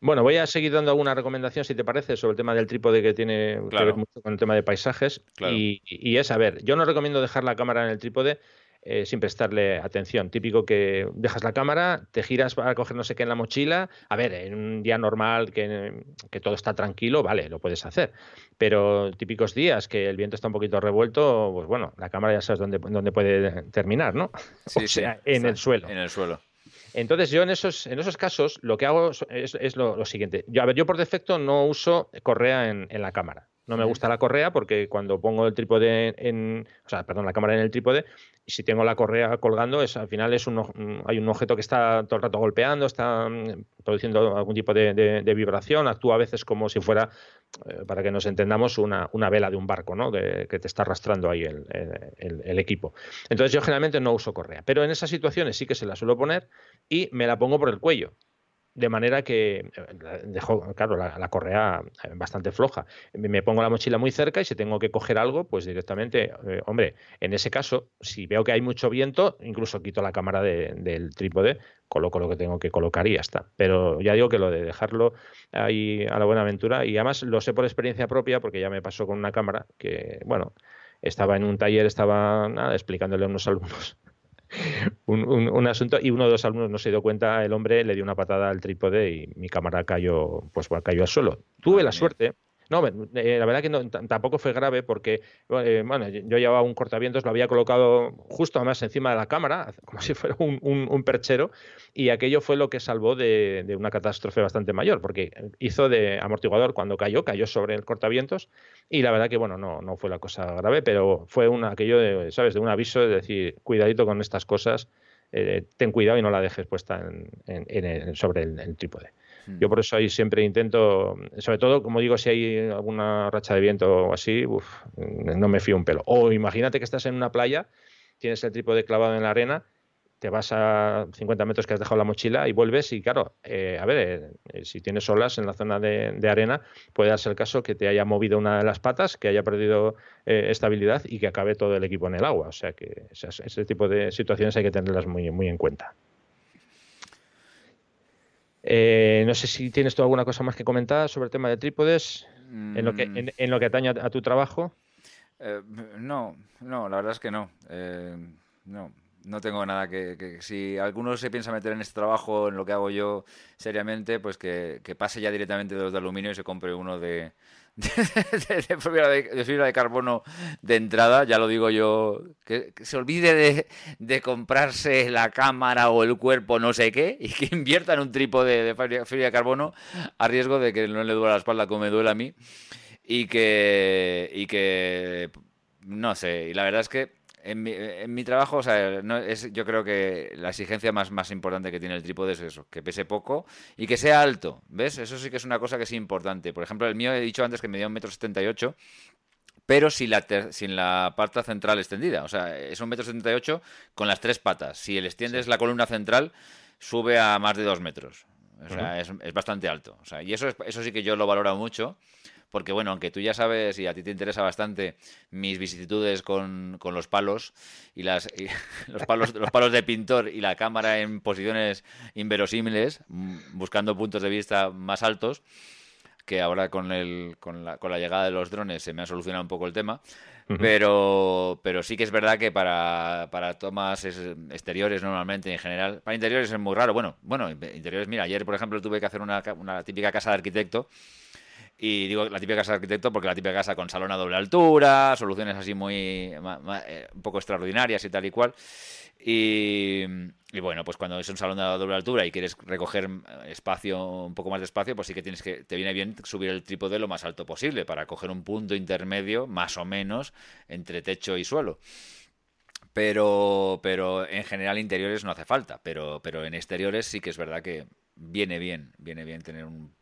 Bueno, voy a seguir dando alguna recomendación, si te parece, sobre el tema del trípode que tiene que ver mucho con el tema de paisajes. Y, es, a ver, yo no recomiendo dejar la cámara en el trípode eh, sin prestarle atención. Típico que dejas la cámara, te giras para coger no sé qué en la mochila. A ver, en un día normal que, todo está tranquilo, vale, lo puedes hacer. Pero típicos días que el viento está un poquito revuelto, pues bueno, la cámara ya sabes dónde, dónde puede terminar, ¿no? Sí, o sea, en el suelo. En el suelo. Entonces, yo en esos, en esos casos lo que hago es, lo, siguiente. Yo, a ver, yo por defecto no uso correa en, la cámara. No me gusta la correa porque cuando pongo el trípode en, o sea, perdón, la cámara en el trípode, y si tengo la correa colgando, es al final es un, hay un objeto que está todo el rato golpeando, está mm, produciendo algún tipo de, vibración, actúa a veces como si fuera, eh, para que nos entendamos, una, vela de un barco, ¿no? que te está arrastrando ahí el, el, equipo. Entonces yo generalmente no uso correa, pero en esas situaciones sí que se la suelo poner y me la pongo por el cuello de manera que eh, dejo, claro, la, correa eh, bastante floja. Me pongo la mochila muy cerca y si tengo que coger algo, pues directamente, eh, hombre, en ese caso, si veo que hay mucho viento, incluso quito la cámara del trípode, coloco lo que tengo que colocar y ya está. Pero ya digo que lo de dejarlo ahí a la buena aventura, y además lo sé por experiencia propia, porque ya me pasó con una cámara que, bueno, estaba en un taller, estaba nada, explicándole a unos alumnos un, asunto y uno de los alumnos no se dio cuenta, el hombre le dio una patada al trípode y mi cámara cayó, pues cayó al suelo. Tuve la suerte no, eh, la verdad que tampoco fue grave porque, eh, bueno, yo llevaba un cortavientos, lo había colocado justo además encima de la cámara, como si fuera un, perchero, y aquello fue lo que salvó de, una catástrofe bastante mayor, porque hizo de amortiguador cuando cayó, cayó sobre el cortavientos, y la verdad que, bueno, no, no fue la cosa grave, pero fue un, aquello de, ¿sabes?, de un aviso de decir, cuidadito con estas cosas, eh, ten cuidado y no la dejes puesta sobre el trípode. Yo por eso ahí siempre intento, sobre todo, como digo, si hay alguna racha de viento o así, no me fío un pelo. O imagínate que estás en una playa, tienes el trípode clavado en la arena, te vas a 50 metros que has dejado la mochila y vuelves y claro, eh, a ver, eh, si tienes olas en la zona de, arena, puede darse el caso que te haya movido una de las patas, que haya perdido eh, estabilidad y que acabe todo el equipo en el agua. O sea que ese, tipo de situaciones hay que tenerlas muy, muy en cuenta. Eh, no sé si tienes tú alguna cosa más que comentar sobre el tema de trípodes en, lo que, mm. en, lo que atañe a, tu trabajo. Eh, no, no, la verdad es que no. Eh, no, no tengo nada que, Si alguno se piensa meter en este trabajo, en lo que hago yo seriamente, pues que, pase ya directamente de los de aluminio y se compre uno de, de, fibra de, carbono de entrada, ya lo digo yo, que, se olvide de, comprarse la cámara o el cuerpo no sé qué y que invierta en un trípode de fibra de carbono a riesgo de que no le duele la espalda como me duele a mí. Y que, y que no sé, y la verdad es que en mi, en mi trabajo, o sea, no, es, yo creo que la exigencia más, más importante que tiene el trípode es eso, que pese poco y que sea alto, ¿ves? Eso sí que es una cosa que es importante. Por ejemplo, el mío he dicho antes que medía un metro setenta y ocho, pero sin la, sin la pata central extendida. O sea, es un metro setenta y ocho con las tres patas. Si el extiendes la columna central, sube a más de dos metros. O sea, es, es, bastante alto. O sea, y eso, eso sí que yo lo valoro mucho porque bueno, aunque tú ya sabes y a ti te interesa bastante mis vicisitudes con, con los palos y, las, los, palos, los palos de pintor y la cámara en posiciones inverosímiles, mm, buscando puntos de vista más altos, que ahora con, el, con, la, con la llegada de los drones se me ha solucionado un poco el tema. Pero, pero sí que es verdad que para, para tomas exteriores normalmente en general, para interiores es muy raro. Bueno, bueno, interiores, mira, ayer por ejemplo tuve que hacer una, una típica casa de arquitecto y digo la típica casa de arquitecto porque la típica casa con salón a doble altura, soluciones así muy eh, un poco extraordinarias y tal y cual. Y, bueno, pues cuando es un salón de doble altura y quieres recoger espacio, un poco más de espacio, pues sí que tienes que, te viene bien subir el trípode lo más alto posible para coger un punto intermedio, más o menos, entre techo y suelo. Pero, pero en general interiores no hace falta, pero, pero en exteriores sí que es verdad que viene bien, viene bien tener un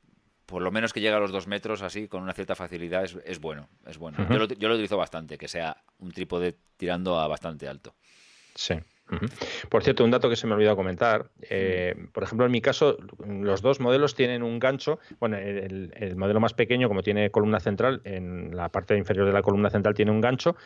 por lo menos que llegue a los dos metros así con una cierta facilidad es, es bueno. Es bueno. yo, lo, yo, lo, utilizo bastante, que sea un trípode tirando a bastante alto. Sí. Por cierto, un dato que se me ha olvidado comentar. Eh, por ejemplo, en mi caso, los dos modelos tienen un gancho. Bueno, el, el, modelo más pequeño, como tiene columna central, en la parte inferior de la columna central tiene un gancho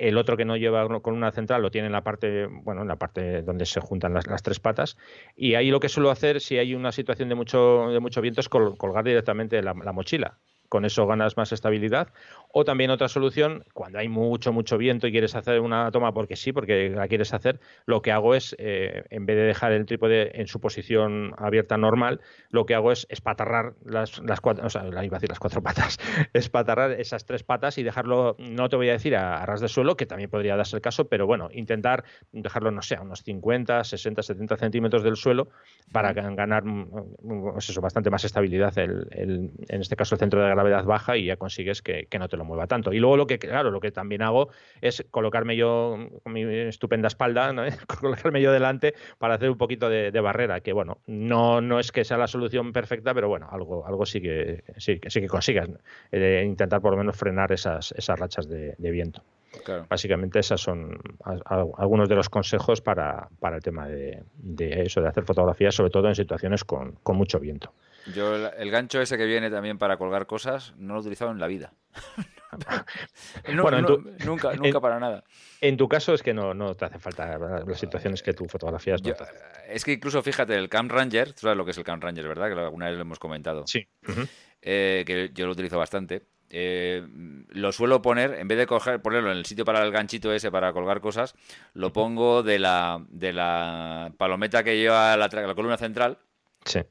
el otro que no lleva con una central lo tiene en la parte, bueno, en la parte donde se juntan las, tres patas. Y ahí lo que suelo hacer, si hay una situación de mucho, de mucho viento, es colgar directamente la mochila con eso ganas más estabilidad. O también otra solución, cuando hay mucho, mucho viento y quieres hacer una toma porque sí, porque la quieres hacer, lo que hago es, eh, en vez de dejar el trípode en su posición abierta normal, lo que hago es espatarrar las, las cuatro, o sea, iba a decir las cuatro patas, espatarrar esas tres patas y dejarlo, no te voy a decir a, ras de suelo, que también podría darse el caso, pero bueno, intentar dejarlo, no sé, a unos 50, 60, 70 centímetros del suelo para ganar mm, pues eso, bastante más estabilidad, el, en este caso el centro de gravedad baja y ya consigues que, no te lo mueva tanto. Y luego lo que, claro, lo que también hago es colocarme yo con mi estupenda espalda, colocarme yo delante para hacer un poquito de, barrera, que bueno, no, no es que sea la solución perfecta, pero bueno, algo, algo sí que sí, sí que consigas eh, intentar por lo menos frenar esas, esas rachas de, viento. Básicamente esos son algunos de los consejos para, para el tema de, de, eso, de hacer fotografía, sobre todo en situaciones con, con mucho viento. Yo el, gancho ese que viene también para colgar cosas no lo he utilizado en la vida. bueno, nunca, nunca para nada. En tu caso es que no, no te hace falta las situaciones que tú fotografías. es que incluso fíjate, el Cam Ranger, tú sabes lo que es el Cam Ranger, ¿verdad? Que alguna vez lo hemos comentado. Sí. Eh, que yo lo utilizo bastante. Eh, lo suelo poner, en vez de coger, ponerlo en el sitio para el ganchito ese para colgar cosas, lo pongo de la, de la palometa que lleva la columna central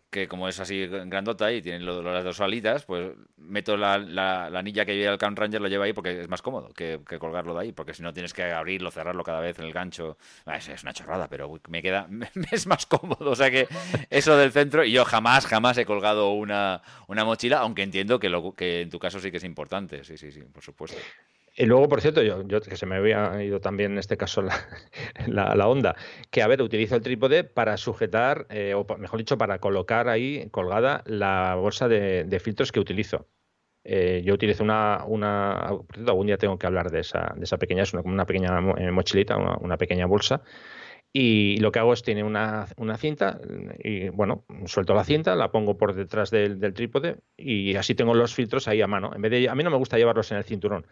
que como es así grandota y tiene las dos alitas, pues meto la, la, anilla que lleva el Camp Ranger, lo lleva ahí porque es más cómodo que, colgarlo de ahí, porque si no tienes que abrirlo, cerrarlo cada vez en el gancho. Ah, es, una chorrada, pero me queda, es más cómodo. O sea que eso del centro, y yo jamás, jamás he colgado una, una mochila, aunque entiendo que, lo, que en tu caso sí que es importante, sí, sí, sí, por supuesto. Y luego, por cierto, yo, que se me había ido también en este caso la, la, onda, que a ver, utilizo el trípode para sujetar, eh, o mejor dicho, para colocar ahí colgada la bolsa de, filtros que utilizo. Eh, yo utilizo una, una, algún día tengo que hablar de esa, de esa pequeña, es una, una pequeña eh, mochilita, una, pequeña bolsa, Y lo que hago es, tiene una, cinta y, bueno, suelto la cinta, la pongo por detrás del, trípode y así tengo los filtros ahí a mano. En vez de, a mí no me gusta llevarlos en el cinturón.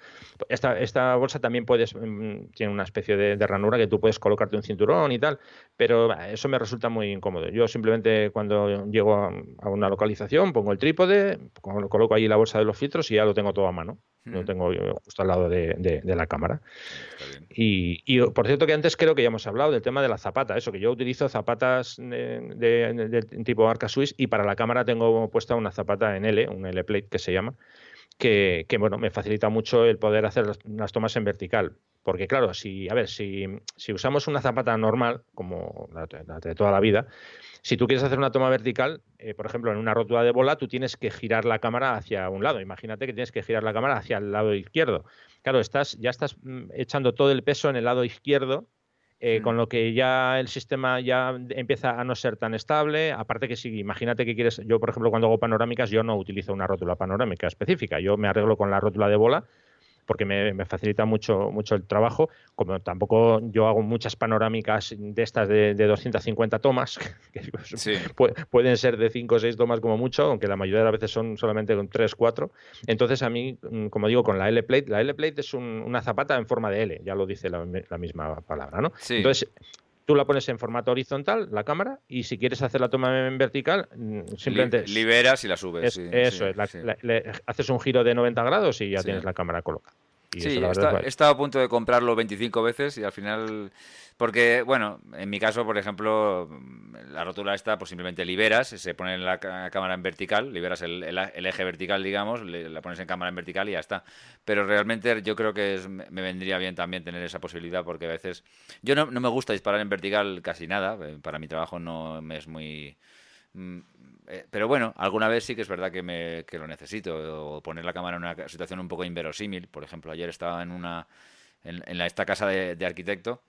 Esta, esta bolsa también puedes, mm, tiene una especie de, ranura que tú puedes colocarte un cinturón y tal, pero eso me resulta muy incómodo. Yo simplemente cuando llego a, una localización pongo el trípode, coloco ahí la bolsa de los filtros y ya lo tengo todo a mano. Lo tengo justo al lado de, la cámara. Y, y, por cierto que antes creo que ya hemos hablado del tema de la zapata, eso, que yo utilizo zapatas de, tipo marca Swiss y para la cámara tengo puesta una zapata en L, un L-plate que se llama, que, bueno, me facilita mucho el poder hacer las, tomas en vertical. Porque claro, si, a ver, si, si usamos una zapata normal, como la, de toda la vida, si tú quieres hacer una toma vertical, eh, por ejemplo, en una rótula de bola, tú tienes que girar la cámara hacia un lado. Imagínate que tienes que girar la cámara hacia el lado izquierdo. Claro, estás, ya estás mm, echando todo el peso en el lado izquierdo eh, con lo que ya el sistema ya empieza a no ser tan estable. Aparte que si imagínate que quieres, yo por ejemplo cuando hago panorámicas yo no utilizo una rótula panorámica específica, yo me arreglo con la rótula de bola porque me, facilita mucho, mucho el trabajo. Como tampoco yo hago muchas panorámicas de estas de, 250 tomas, que pueden ser de 5 o 6 tomas como mucho, aunque la mayoría de las veces son solamente con 3 4. Entonces a mí, mm, como digo, con la L-plate, la L-plate es una zapata en forma de L, ya lo dice la, misma palabra, ¿no? Entonces tú la pones en formato horizontal, la cámara, y si quieres hacer la toma en vertical, mm, simplemente... liberas y la subes. eso es, haces un giro de 90 grados y ya tienes la cámara colocada. Sí, he estado a punto de comprarlo 25 veces y al final porque, bueno, en mi caso, por ejemplo, la rótula esta, pues simplemente liberas, se pone en la cámara en vertical, liberas el, eje vertical, digamos, la pones en cámara en vertical y ya está. Pero realmente yo creo que me vendría bien también tener esa posibilidad porque a veces... Yo no, no me gusta disparar en vertical casi nada, eh, para mi trabajo no me es muy... Eh, pero bueno, alguna vez sí que es verdad que, me, que lo necesito, o poner la cámara en una situación un poco inverosímil. Por ejemplo, ayer estaba en una en, esta casa de arquitecto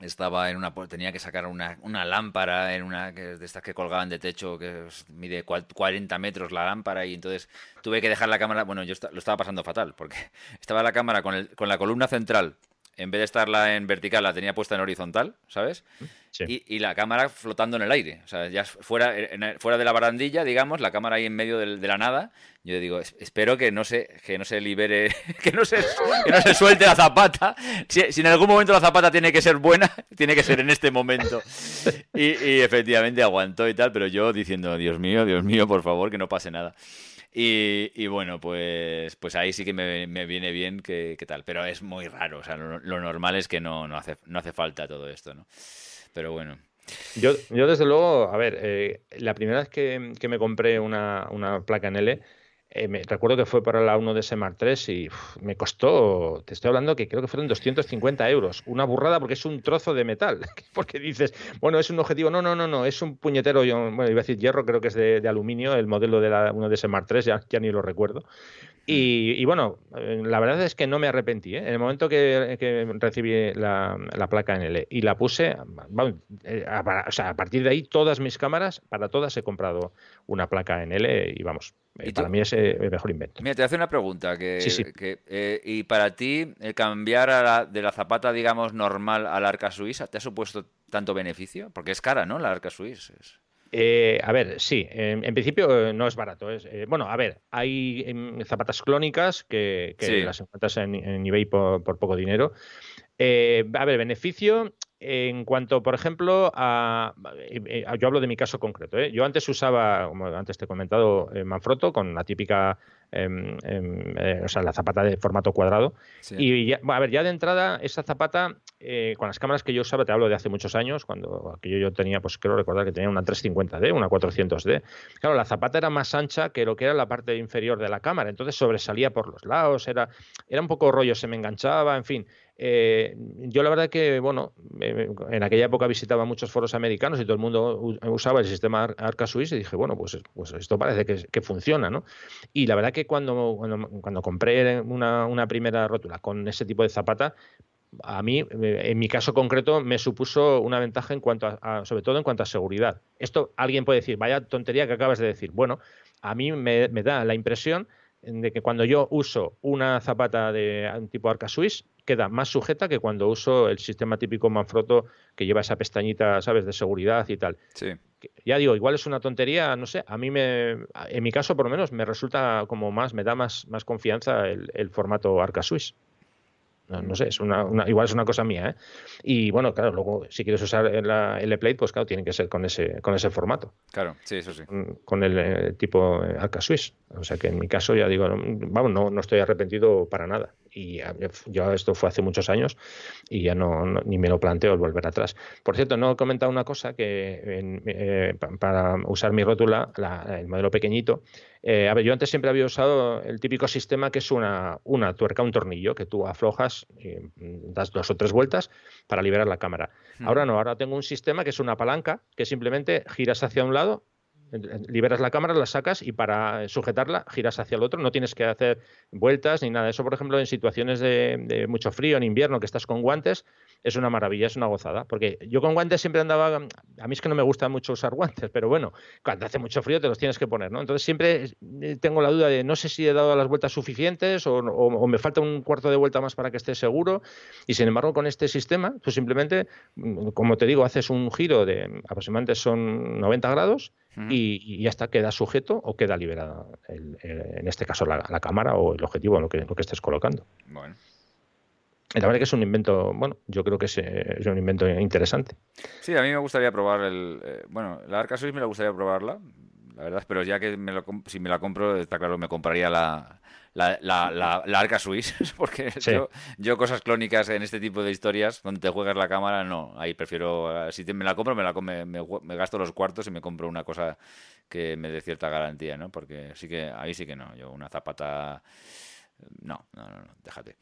estaba en una tenía que sacar una, una lámpara en una de estas que colgaban de techo que mide 40 metros la lámpara y entonces tuve que dejar la cámara bueno yo lo estaba pasando fatal porque estaba la cámara con, el, con la columna central en vez de estarla en vertical, la tenía puesta en horizontal, ¿sabes? Y, la cámara flotando en el aire. O sea, ya fuera, fuera de la barandilla, digamos, la cámara ahí en medio de, la nada. Yo digo, espero que no se, que no se libere, que no se, que no se suelte la zapata. Si, en algún momento la zapata tiene que ser buena, tiene que ser en este momento. Y, y efectivamente aguantó y tal, pero yo diciendo, Dios mío, Dios mío, por favor, que no pase nada. Y, bueno, pues, pues ahí sí que me, viene bien que, tal, pero es muy raro, o sea, lo, normal es que no, no, hace, no hace falta todo esto, ¿no? Pero bueno. Yo, yo desde luego, a ver, eh, la primera vez que, que me compré una, una placa en L, eh, me, recuerdo que fue para la 1DS Mark III y me costó, te estoy hablando que creo que fueron 250 euros. Una burrada porque es un trozo de metal. porque dices, bueno, es un objetivo. No, no, no, no, es un puñetero, yo, bueno, iba a decir hierro, creo que es de, aluminio, el modelo de la 1DS Mark III, ya, ya ni lo recuerdo. Y, bueno, eh, la verdad es que no me arrepentí. ¿eh? En el momento que, recibí la, placa en L y la puse, eh, a, o sea, a partir de ahí todas mis cámaras, para todas he comprado una placa en L y vamos, ¿Y para mí es el mejor invento. Mira, te hace una pregunta. Que, que y para ti, el cambiar de la zapata, digamos, normal a la arca suiza, ¿te ha supuesto tanto beneficio? Porque es cara, ¿no? La arca suiza. Eh, a ver, sí, en, principio eh, no es barato. Es, eh, bueno, a ver, hay em, zapatas clónicas que, las encuentras en, eBay por, poco dinero. a ver, beneficio en cuanto, por ejemplo, a. Yo hablo de mi caso concreto. Yo antes usaba, como antes te he comentado, Manfrotto con la típica o sea, la zapata de formato cuadrado. Y a ver, ya de entrada, esa zapata eh, con las cámaras que yo usaba, te hablo de hace muchos años, cuando aquello yo tenía, pues creo recordar que tenía una 350D, una 400D. Claro, la zapata era más ancha que lo que era la parte inferior de la cámara, entonces sobresalía por los lados, era, era un poco rollo, se me enganchaba, en fin. Eh, yo la verdad que, bueno, en aquella época visitaba muchos foros americanos y todo el mundo usaba el sistema Arca Swiss y dije, bueno, pues, pues esto parece que, funciona, ¿no? Y la verdad que cuando, cuando, compré una, una, primera rótula con ese tipo de zapata, a mí, en mi caso concreto, me supuso una ventaja en cuanto a, sobre todo en cuanto a seguridad. Esto alguien puede decir, vaya tontería que acabas de decir. Bueno, a mí me, da la impresión de que cuando yo uso una zapata de tipo arca Swiss, queda más sujeta que cuando uso el sistema típico Manfrotto que lleva esa pestañita, ¿sabes?, de seguridad y tal. Sí. Ya digo, igual es una tontería, no sé, a mí me, en mi caso por lo menos, me resulta como más, me da más, más confianza el, el formato Arca Swiss. No, sé, es una, igual es una cosa mía. ¿eh? Y bueno, claro, luego si quieres usar la L-Plate, pues claro, tiene que ser con ese, con ese formato. Claro, sí, eso sí. Con, el eh, tipo eh, Arca Swiss. O sea que en mi caso ya digo, vamos, no, no estoy arrepentido para nada y yo esto fue hace muchos años y ya no, ni me lo planteo el volver atrás. Por cierto, no he comentado una cosa que eh, para usar mi rótula, el modelo pequeñito, eh, a ver, yo antes siempre había usado el típico sistema que es una, una tuerca, un tornillo que tú aflojas, y das dos o tres vueltas para liberar la cámara. Ahora no, ahora tengo un sistema que es una palanca que simplemente giras hacia un lado liberas la cámara, la sacas y para sujetarla giras hacia el otro. No tienes que hacer vueltas ni nada. Eso, por ejemplo, en situaciones de, mucho frío, en invierno, que estás con guantes, es una maravilla, es una gozada. Porque yo con guantes siempre andaba. A mí es que no me gusta mucho usar guantes, pero bueno, cuando hace mucho frío te los tienes que poner, ¿no? Entonces siempre eh, tengo la duda de no sé si he dado las vueltas suficientes o, o me falta un cuarto de vuelta más para que esté seguro. Y sin embargo, con este sistema, tú simplemente, mm, como te digo, haces un giro de aproximadamente son 90 grados y, ya está, queda sujeto o queda liberada, en este caso la, cámara o el objetivo, lo que, lo que estés colocando. Bueno. La verdad que es un invento, bueno, yo creo que es, un invento interesante. Sí, a mí me gustaría probar el. Eh, bueno, la Arca Swiss me gustaría probarla, la verdad, pero ya que me lo, si me la compro, está claro, me compraría la, la, la, la, arca Swiss, porque yo, yo, cosas clónicas en este tipo de historias, donde te juegas la cámara, no, ahí prefiero, si me la compro, me, la, me, me, gasto los cuartos y me compro una cosa que me dé cierta garantía, ¿no? Porque sí que, ahí sí que no, yo una zapata, no, no, no, no déjate.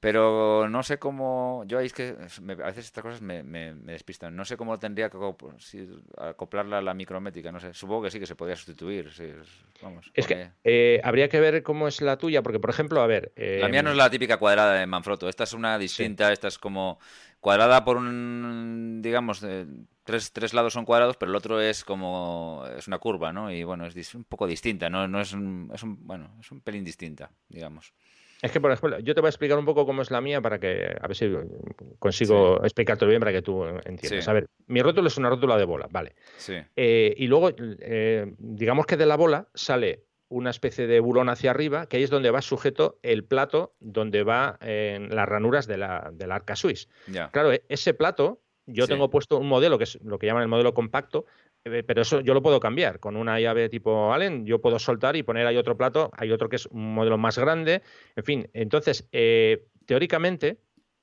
Pero no sé cómo. Yo ahí es que a veces estas cosas me, me, despistan. No sé cómo tendría que acoplarla a la micrométrica. No sé. Supongo que sí que se podría sustituir. vamos, es que eh, habría que ver cómo es la tuya, porque por ejemplo, a ver. la mía no es la típica cuadrada de Manfrotto. Esta es una distinta. Esta es como cuadrada por un. Digamos. tres, tres lados son cuadrados, pero el otro es como. Es una curva, ¿no? Y bueno, es un poco distinta. No, no es, un, es un. Bueno, es un pelín distinta, digamos. Es que, por ejemplo, yo te voy a explicar un poco cómo es la mía para que, a ver si consigo explicarte bien para que tú entiendas. A ver, mi rótulo es una rótula de bola, vale. Sí. Eh, y luego, eh, digamos que de la bola sale una especie de bulón hacia arriba, que ahí es donde va sujeto el plato donde va en las ranuras de la, de arca suiz. Claro, e, ese plato, yo tengo puesto un modelo que es lo que llaman el modelo compacto, pero eso yo lo puedo cambiar. Con una llave tipo Allen, yo puedo soltar y poner ahí otro plato, hay otro que es un modelo más grande. En fin, entonces, eh, teóricamente,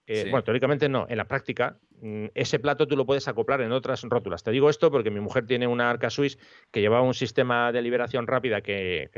eh, bueno, teóricamente no, en la práctica, mm, ese plato tú lo puedes acoplar en otras rótulas. Te digo esto porque mi mujer tiene una arca Swiss que llevaba un sistema de liberación rápida que,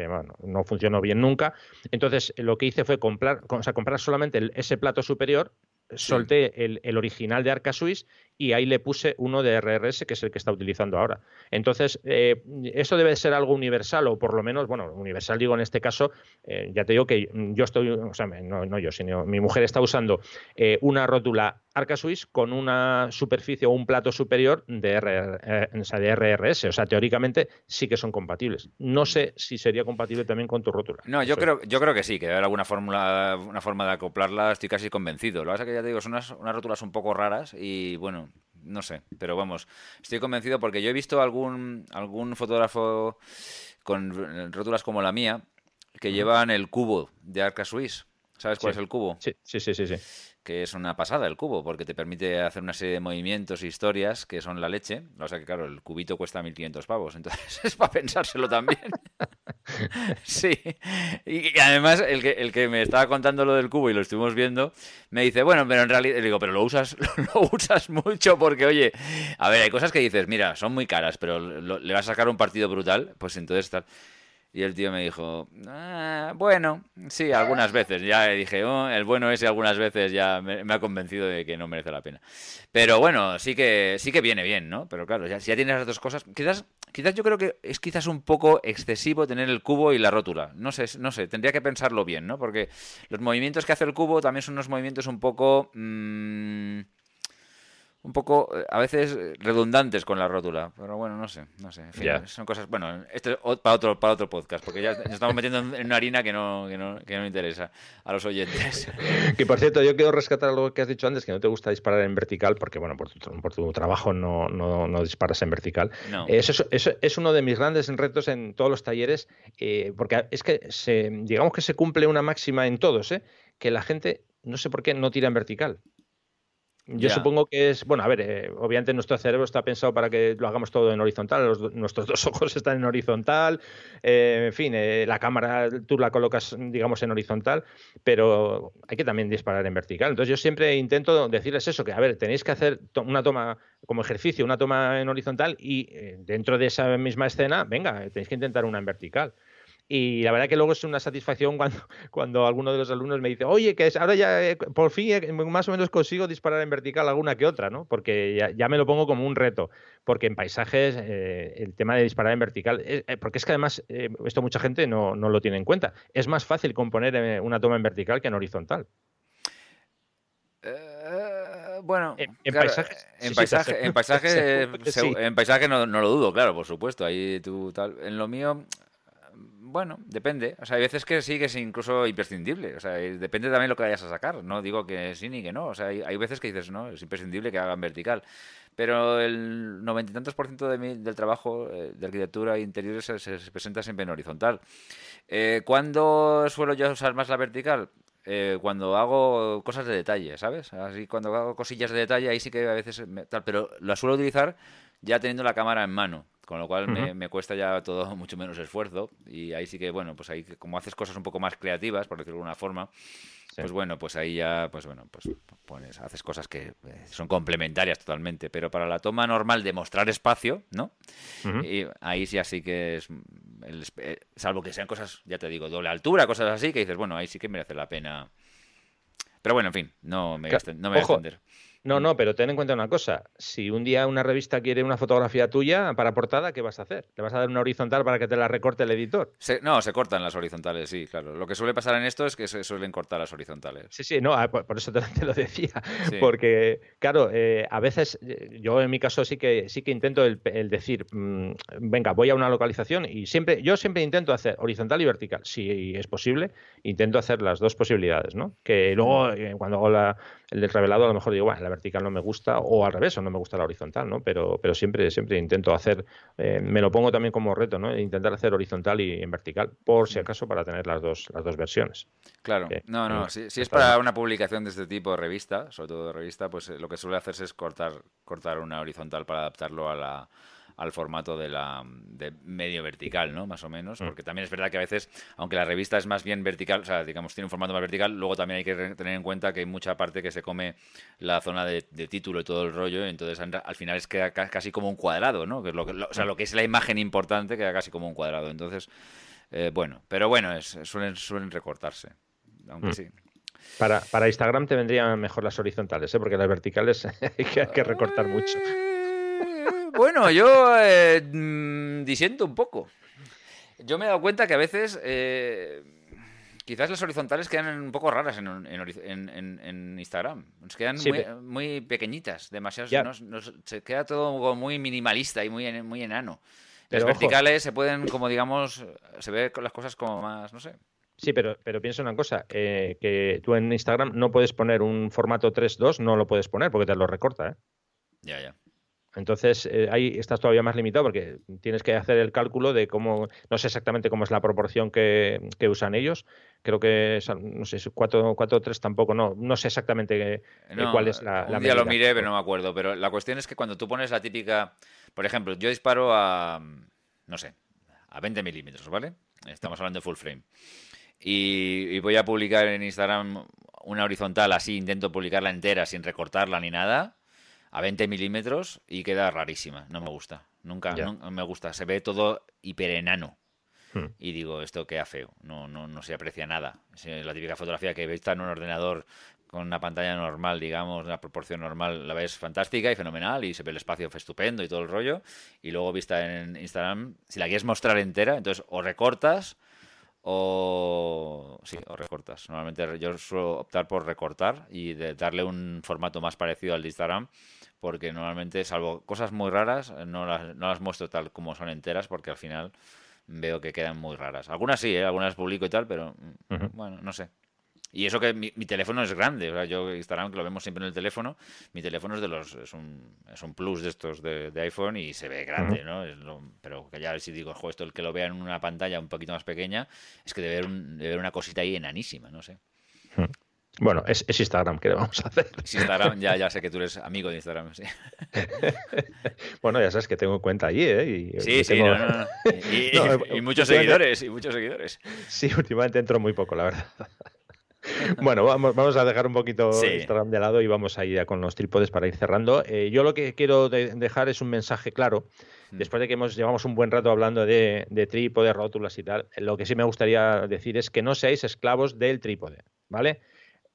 no funcionó bien nunca. Entonces, lo que hice fue comprar, o sea, comprar solamente ese plato superior, solté el, el, original de Arca Swiss y ahí le puse uno de RRS, que es el que está utilizando ahora. Entonces, eh, eso debe ser algo universal, o por lo menos, bueno, universal digo en este caso, eh, ya te digo que yo estoy, o sea, no, yo, sino mi mujer está usando eh, una rótula Arca Swiss con una superficie o un plato superior de, de RRS. O sea, teóricamente sí que son compatibles. No sé si sería compatible también con tu rótula. No, yo creo, yo creo que sí, que debe haber alguna fórmula, una forma de acoplarla, estoy casi convencido. Lo que pasa es que ya te digo, son unas, unas rótulas un poco raras y bueno, no sé, pero vamos, estoy convencido porque yo he visto algún, algún fotógrafo con rótulas como la mía que llevan el cubo de Arca Swiss. ¿Sabes cuál es el cubo? Sí, sí, sí, sí, Que es una pasada el cubo, porque te permite hacer una serie de movimientos e historias que son la leche. O sea que, claro, el cubito cuesta 1.500 pavos, entonces es para pensárselo también. sí. Y, además, el que, el que me estaba contando lo del cubo y lo estuvimos viendo, me dice, bueno, pero en realidad, digo, pero lo usas, lo usas mucho porque, oye, a ver, hay cosas que dices, mira, son muy caras, pero le vas a sacar un partido brutal, pues entonces tal. Y el tío me dijo, ah, bueno, sí, algunas veces. Ya dije, oh, el bueno ese algunas veces ya me, ha convencido de que no merece la pena. Pero bueno, sí que sí que viene bien, ¿no? Pero claro, ya, si ya tienes las dos cosas, quizás, quizás yo creo que es quizás un poco excesivo tener el cubo y la rótula. No sé, no sé, tendría que pensarlo bien, ¿no? Porque los movimientos que hace el cubo también son unos movimientos un poco... Mm, un poco, eh, a veces redundantes con la rótula. Pero bueno, no sé, no sé. En fin, son cosas, bueno, esto es para otro, para otro podcast, porque ya nos estamos metiendo en una harina que no, que no, que no interesa a los oyentes. Que por cierto, yo quiero rescatar algo que has dicho antes, que no te gusta disparar en vertical, porque bueno, por tu, por tu trabajo no, no, no, disparas en vertical. Eso, eso, es uno de mis grandes retos en todos los talleres, eh, porque es que se, digamos que se cumple una máxima en todos, ¿eh? que la gente, no sé por qué, no tira en vertical. Yo supongo que es, bueno, a ver, eh, obviamente nuestro cerebro está pensado para que lo hagamos todo en horizontal, nuestros dos ojos están en horizontal, eh, en fin, eh, la cámara tú la colocas, digamos, en horizontal, pero hay que también disparar en vertical. Entonces yo siempre intento decirles eso, que a ver, tenéis que hacer una toma como ejercicio, una toma en horizontal y dentro de esa misma escena, venga, tenéis que intentar una en vertical. Y la verdad que luego es una satisfacción cuando, cuando alguno de los alumnos me dice, oye, que ahora ya eh, por fin eh, más o menos consigo disparar en vertical alguna que otra, ¿no? Porque ya, me lo pongo como un reto. Porque en paisajes eh, el tema de disparar en vertical, porque es que además esto mucha gente no, no, lo tiene en cuenta. Es más fácil componer una toma en vertical que en horizontal. bueno, en, paisaje, en paisaje, en paisaje, no, no, lo dudo, claro, por supuesto. Ahí tú tal. En lo mío, bueno, depende. O sea, hay veces que sí que es incluso imprescindible. O sea, depende también lo que vayas a sacar. No digo que sí ni que no. O sea, hay, veces que dices, no, es imprescindible que hagan vertical. Pero el noventa y tantos por ciento de del trabajo eh, de arquitectura e interiores se, presenta siempre en horizontal. Eh, ¿Cuándo suelo yo usar más la vertical? Eh, cuando hago cosas de detalle, ¿sabes? Así cuando hago cosillas de detalle, ahí sí que a veces pero la suelo utilizar ya teniendo la cámara en mano. Con lo cual me, cuesta ya todo mucho menos esfuerzo. Y ahí sí que, bueno, pues ahí como haces cosas un poco más creativas, por decirlo de alguna forma, pues bueno, pues ahí ya, pues bueno, pues pones, haces cosas que eh, son complementarias totalmente. Pero para la toma normal de mostrar espacio, ¿no? Y ahí sí así que es, eh, salvo que sean cosas, ya te digo, doble altura, cosas así, que dices, bueno, ahí sí que merece la pena. Pero bueno, en fin, no me, no me voy a extender. No, no, pero ten en cuenta una cosa. Si un día una revista quiere una fotografía tuya para portada, ¿qué vas a hacer? ¿Le vas a dar una horizontal para que te la recorte el editor? no, se cortan las horizontales, sí, claro. Lo que suele pasar en esto es que se suelen cortar las horizontales. Sí, sí, no, ah, por eso te, lo decía. Porque, claro, eh, a veces, eh, yo en mi caso sí que sí que intento el, decir, mm, venga, voy a una localización y siempre, yo siempre intento hacer horizontal y vertical. Si es posible, intento hacer las dos posibilidades, ¿no? Que luego, eh, cuando hago la, el del revelado, a lo mejor digo, bueno, la vertical no me gusta, o al revés, o no me gusta la horizontal, ¿no? Pero, pero siempre, siempre intento hacer, eh, me lo pongo también como reto, ¿no? Intentar hacer horizontal y en vertical, por si mm. acaso, para tener las dos, las dos versiones. Claro, no, no, si, si, es para una publicación de este tipo de revista, sobre todo de revista, pues eh, lo que suele hacerse es cortar, cortar una horizontal para adaptarlo a la al formato de la de medio vertical, ¿no? Más o menos, mm. porque también es verdad que a veces, aunque la revista es más bien vertical, o sea, digamos, tiene un formato más vertical, luego también hay que tener en cuenta que hay mucha parte que se come la zona de, título y todo el rollo, y entonces al final es queda casi como un cuadrado, ¿no? Que es lo que, o sea, lo que es la imagen importante queda casi como un cuadrado. Entonces, eh, bueno, pero bueno, es, suelen, suelen recortarse, aunque mm. sí. Para, para, Instagram te vendrían mejor las horizontales, ¿eh? porque las verticales hay que, hay que recortar mucho. Bueno, yo eh, disiento un poco. Yo me he dado cuenta que a veces eh, quizás las horizontales quedan un poco raras en, Instagram. Nos quedan muy, pequeñitas, demasiado. se queda todo muy minimalista y muy, muy enano. las verticales se pueden, como digamos, se ve con las cosas como más, no sé. Sí, pero, pero piensa una cosa, eh, que tú en Instagram no puedes poner un formato 3.2, no lo puedes poner porque te lo recorta, ¿eh? Ya, ya. Entonces, eh, ahí estás todavía más limitado porque tienes que hacer el cálculo de cómo, no sé exactamente cómo es la proporción que, usan ellos. Creo que, no sé, 4, 4 3 tampoco, no, no sé exactamente eh, cuál es la, un día lo miré, pero no me acuerdo. Pero la cuestión es que cuando tú pones la típica, por ejemplo, yo disparo a, no sé, a 20 milímetros, ¿vale? Estamos hablando de full frame. Y, y voy a publicar en Instagram una horizontal así, intento publicarla entera sin recortarla ni nada a 20 milímetros y queda rarísima. No me gusta. Nunca, no, me gusta. Se ve todo hiper enano. Hmm. Y digo, esto queda feo. No, no, no se aprecia nada. Es la típica fotografía que está en un ordenador con una pantalla normal, digamos, una proporción normal, la ves fantástica y fenomenal y se ve el espacio estupendo y todo el rollo. Y luego vista en Instagram, si la quieres mostrar entera, entonces o recortas o sí, o recortas. Normalmente yo suelo optar por recortar y de darle un formato más parecido al de Instagram, porque normalmente, salvo cosas muy raras, no las, no las muestro tal como son enteras, porque al final veo que quedan muy raras. Algunas sí, ¿eh? algunas publico y tal, pero mm, bueno, no sé. Y eso que mi, teléfono es grande, o sea, yo Instagram que lo vemos siempre en el teléfono, mi teléfono es de los es un, es un plus de estos de, iPhone y se ve grande, ¿no? pero que ya si digo, jo, esto el que lo vea en una pantalla un poquito más pequeña, es que debe ver, un, debe ver una cosita ahí enanísima, no sé. Bueno, es, Instagram que le vamos a hacer. Es Instagram, ya, ya sé que tú eres amigo de Instagram, sí. bueno, ya sabes que tengo cuenta allí, ¿eh? Y, sí, sí, no, no, Y, y, muchos seguidores, y muchos seguidores. Sí, últimamente entro muy poco, la verdad. bueno, vamos, vamos, a dejar un poquito Instagram de lado y vamos a ir con los trípodes para ir cerrando. Eh, yo lo que quiero dejar es un mensaje claro. Mm. Después de que hemos llevamos un buen rato hablando de, de trípodes, rótulas y tal, lo que sí me gustaría decir es que no seáis esclavos del trípode, ¿vale?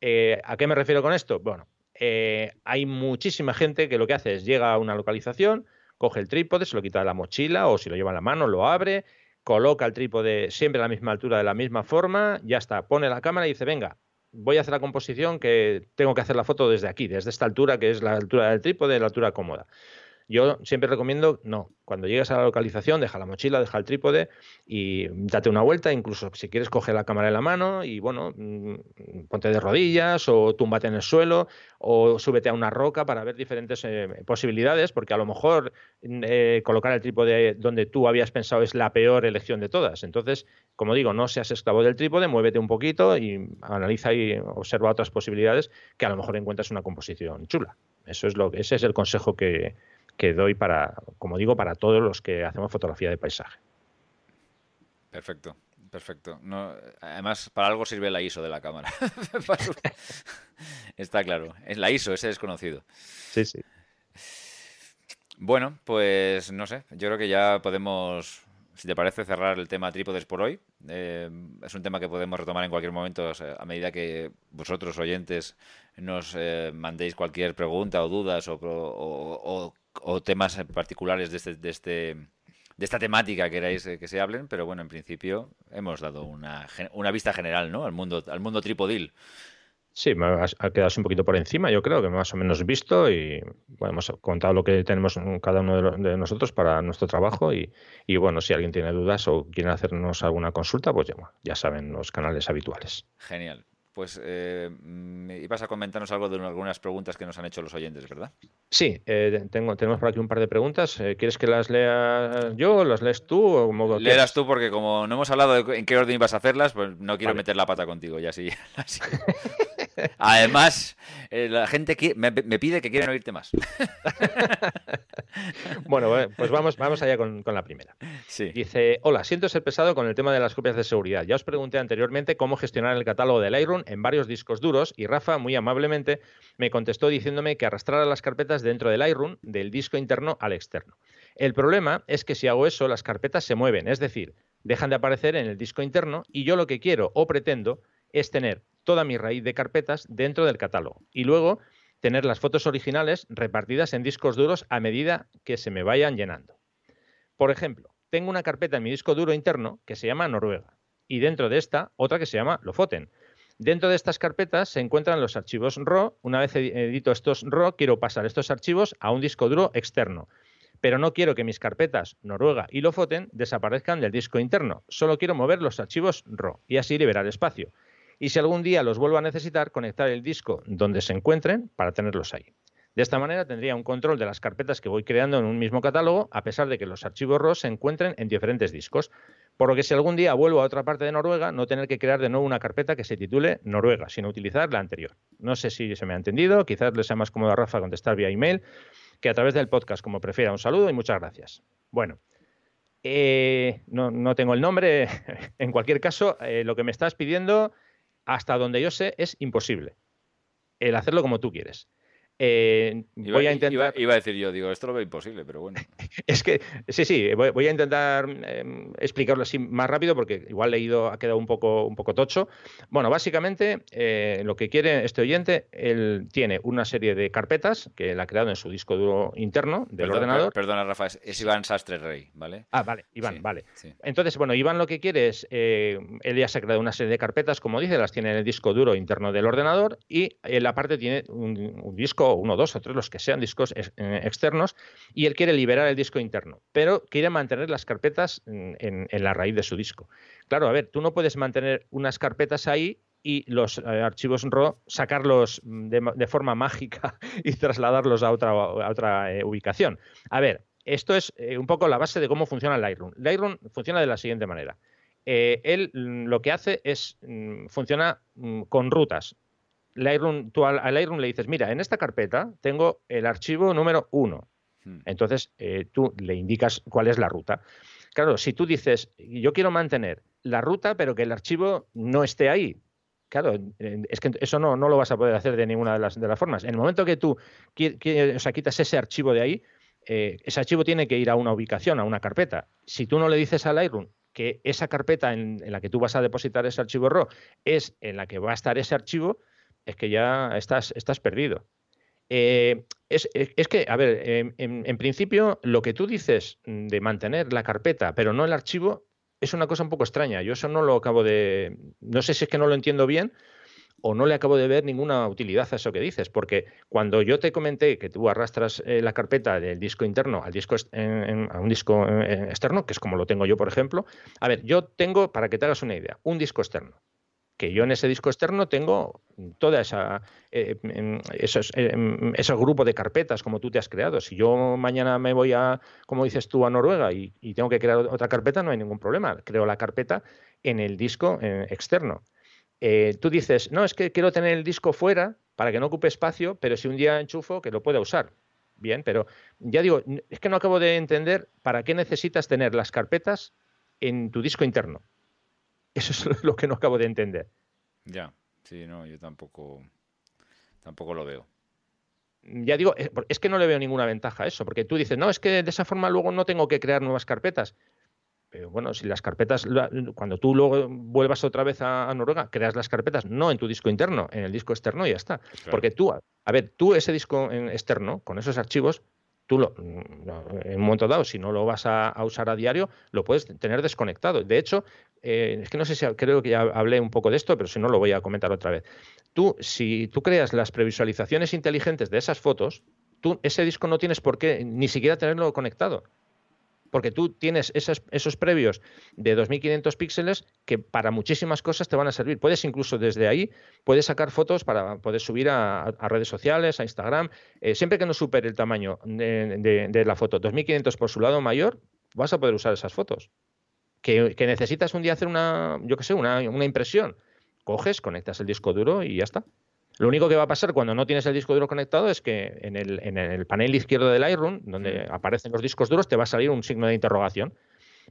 Eh, ¿A qué me refiero con esto? Bueno, eh, hay muchísima gente que lo que hace es llega a una localización, coge el trípode, se lo quita de la mochila o si lo lleva en la mano, lo abre, coloca el trípode siempre a la misma altura, de la misma forma, ya está, pone la cámara y dice, venga, voy a hacer la composición que tengo que hacer la foto desde aquí, desde esta altura, que es la altura del trípode, la altura cómoda. Yo siempre recomiendo, no, cuando llegues a la localización, deja la mochila, deja el trípode y date una vuelta, incluso si quieres coge la cámara en la mano y bueno, mm, ponte de rodillas o túmbate en el suelo o súbete a una roca para ver diferentes eh, posibilidades, porque a lo mejor mm, eh, colocar el trípode donde tú habías pensado es la peor elección de todas. Entonces, como digo, no seas esclavo del trípode, muévete un poquito y analiza y observa otras posibilidades que a lo mejor encuentras una composición chula. Eso es lo, ese es el consejo que, que doy para, como digo, para todos los que hacemos fotografía de paisaje. Perfecto, perfecto. No, además, para algo sirve la ISO de la cámara. Está claro. Es la ISO, ese desconocido. Sí, sí. Bueno, pues no sé. Yo creo que ya podemos, si te parece, cerrar el tema trípodes por hoy. Eh, es un tema que podemos retomar en cualquier momento a medida que vosotros, oyentes, nos eh, mandéis cualquier pregunta o dudas o, o o temas particulares de, este, de, este, de esta temática que queráis eh, que se hablen, pero bueno, en principio hemos dado una, una vista general ¿no? al, mundo, al mundo tripodil. Sí, me ha quedado un poquito por encima, yo creo que más o menos visto y bueno, hemos contado lo que tenemos cada uno de, nosotros para nuestro trabajo y, y, bueno, si alguien tiene dudas o quiere hacernos alguna consulta, pues ya, ya saben los canales habituales. Genial pues eh, ibas a comentarnos algo de algunas preguntas que nos han hecho los oyentes, ¿verdad? Sí, eh, tengo, tenemos por aquí un par de preguntas. Eh, ¿Quieres que las lea yo o las lees tú? O como Léelas tú porque como no hemos hablado de en qué orden ibas a hacerlas, pues no quiero meter la pata contigo, ya sí. Además, eh, la gente me, pide que quieren oírte más. bueno, pues vamos, vamos allá con, la primera. Dice, hola, siento ser pesado con el tema de las copias de seguridad. Ya os pregunté anteriormente cómo gestionar el catálogo del Lightroom en varios discos duros y Rafa, muy amablemente, me contestó diciéndome que arrastrara las carpetas dentro del Lightroom del disco interno al externo. El problema es que si hago eso, las carpetas se mueven, es decir, dejan de aparecer en el disco interno y yo lo que quiero o pretendo es tener toda mi raíz de carpetas dentro del catálogo y luego tener las fotos originales repartidas en discos duros a medida que se me vayan llenando. Por ejemplo, tengo una carpeta en mi disco duro interno que se llama Noruega y dentro de esta otra que se llama Lofoten. Dentro de estas carpetas se encuentran los archivos RAW. Una vez edito estos RAW, quiero pasar estos archivos a un disco duro externo. Pero no quiero que mis carpetas Noruega y Lofoten desaparezcan del disco interno. Solo quiero mover los archivos RAW y así liberar espacio y si algún día los vuelvo a necesitar, conectar el disco donde se encuentren para tenerlos ahí. De esta manera tendría un control de las carpetas que voy creando en un mismo catálogo, a pesar de que los archivos RAW se encuentren en diferentes discos. Por lo que si algún día vuelvo a otra parte de Noruega, no tener que crear de nuevo una carpeta que se titule Noruega, sino utilizar la anterior. No sé si se me ha entendido, quizás le sea más cómodo a Rafa contestar vía email que a través del podcast, como prefiera. Un saludo y muchas gracias. Bueno, eh, no, tengo el nombre. en cualquier caso, eh, lo que me estás pidiendo hasta donde yo sé, es imposible el hacerlo como tú quieres. Eh, voy a intentar. Iba, a decir yo, digo, esto lo veo imposible, pero bueno. es que, sí, sí, voy, a intentar em, explicarlo así más rápido porque igual leído ha quedado un poco, un poco tocho. Bueno, básicamente eh, lo que quiere este oyente, él tiene una serie de carpetas que él ha creado en su disco duro interno del ordenador. perdona, Rafa, es, Iván Sastre Rey, ¿vale? Ah, vale, Iván, vale. Entonces, bueno, Iván lo que quiere es, eh, él ya se ha creado una serie de carpetas, como dice, las tiene en el disco duro interno del ordenador y en la parte tiene un, un disco uno, dos o tres, los que sean discos eh, externos, y él quiere liberar el disco interno, pero quiere mantener las carpetas en, la raíz de su disco. Claro, a ver, tú no puedes mantener unas carpetas ahí y los eh, archivos RAW sacarlos de, forma mágica y trasladarlos a otra, eh, ubicación. A ver, esto es un poco la base de cómo funciona Lightroom. Lightroom funciona de la siguiente manera. él mm, lo que hace es, mm, funciona mm, con rutas tú al, Lightroom le dices, mira, en esta carpeta tengo el archivo número 1. Hmm. Entonces eh, tú le indicas cuál es la ruta. Claro, si tú dices, yo quiero mantener la ruta, pero que el archivo no esté ahí, claro, es que eso no, no lo vas a poder hacer de ninguna de las, de las formas. En el momento que tú o sea, quitas ese archivo de ahí, eh, ese archivo tiene que ir a una ubicación, a una carpeta. Si tú no le dices al Lightroom que esa carpeta en, en, la que tú vas a depositar ese archivo RAW es en la que va a estar ese archivo, es que ya estás, estás perdido. Eh, es, que, a ver, en, principio lo que tú dices de mantener la carpeta, pero no el archivo, es una cosa un poco extraña. Yo eso no lo acabo de... No sé si es que no lo entiendo bien o no le acabo de ver ninguna utilidad a eso que dices, porque cuando yo te comenté que tú arrastras eh, la carpeta del disco interno al disco a un disco eh, externo, que es como lo tengo yo, por ejemplo, a ver, yo tengo, para que te hagas una idea, un disco externo que yo en ese disco externo tengo toda esa eh, esos, eh, ese grupo de carpetas como tú te has creado. Si yo mañana me voy a, como dices tú, a Noruega y, tengo que crear otra carpeta, no hay ningún problema. Creo la carpeta en el disco eh, externo. tú dices, no, es que quiero tener el disco fuera para que no ocupe espacio, pero si un día enchufo, que lo pueda usar. Bien, pero ya digo, es que no acabo de entender para qué necesitas tener las carpetas en tu disco interno. Eso es lo que no acabo de entender. Ya, sí, no, yo tampoco, tampoco lo veo. Ya digo, es que no le veo ninguna ventaja a eso, porque tú dices, no, es que de esa forma luego no tengo que crear nuevas carpetas. Pero bueno, si las carpetas, cuando tú luego vuelvas otra vez a, Noruega, creas las carpetas no en tu disco interno, en el disco externo y ya está. Porque tú, a ver, tú ese disco externo, con esos archivos, tú lo, en un momento dado, si no lo vas a, usar a diario, lo puedes tener desconectado. De hecho, eh, es que no sé si creo que ya hablé un poco de esto, pero si no lo voy a comentar otra vez. Tú, si tú creas las previsualizaciones inteligentes de esas fotos, tú ese disco no tienes por qué ni siquiera tenerlo conectado porque tú tienes esos, previos de 2500 píxeles que para muchísimas cosas te van a servir. Puedes incluso desde ahí, puedes sacar fotos para poder subir a, redes sociales, a Instagram, eh, siempre que no supere el tamaño de, la foto 2500 por su lado mayor, vas a poder usar esas fotos. Que, necesitas un día hacer una, yo qué sé, una impresión. Coges, conectas el disco duro y ya está. Lo único que va a pasar cuando no tienes el disco duro conectado es que en el, panel izquierdo del Lightroom, donde aparecen los discos duros, te va a salir un signo de interrogación.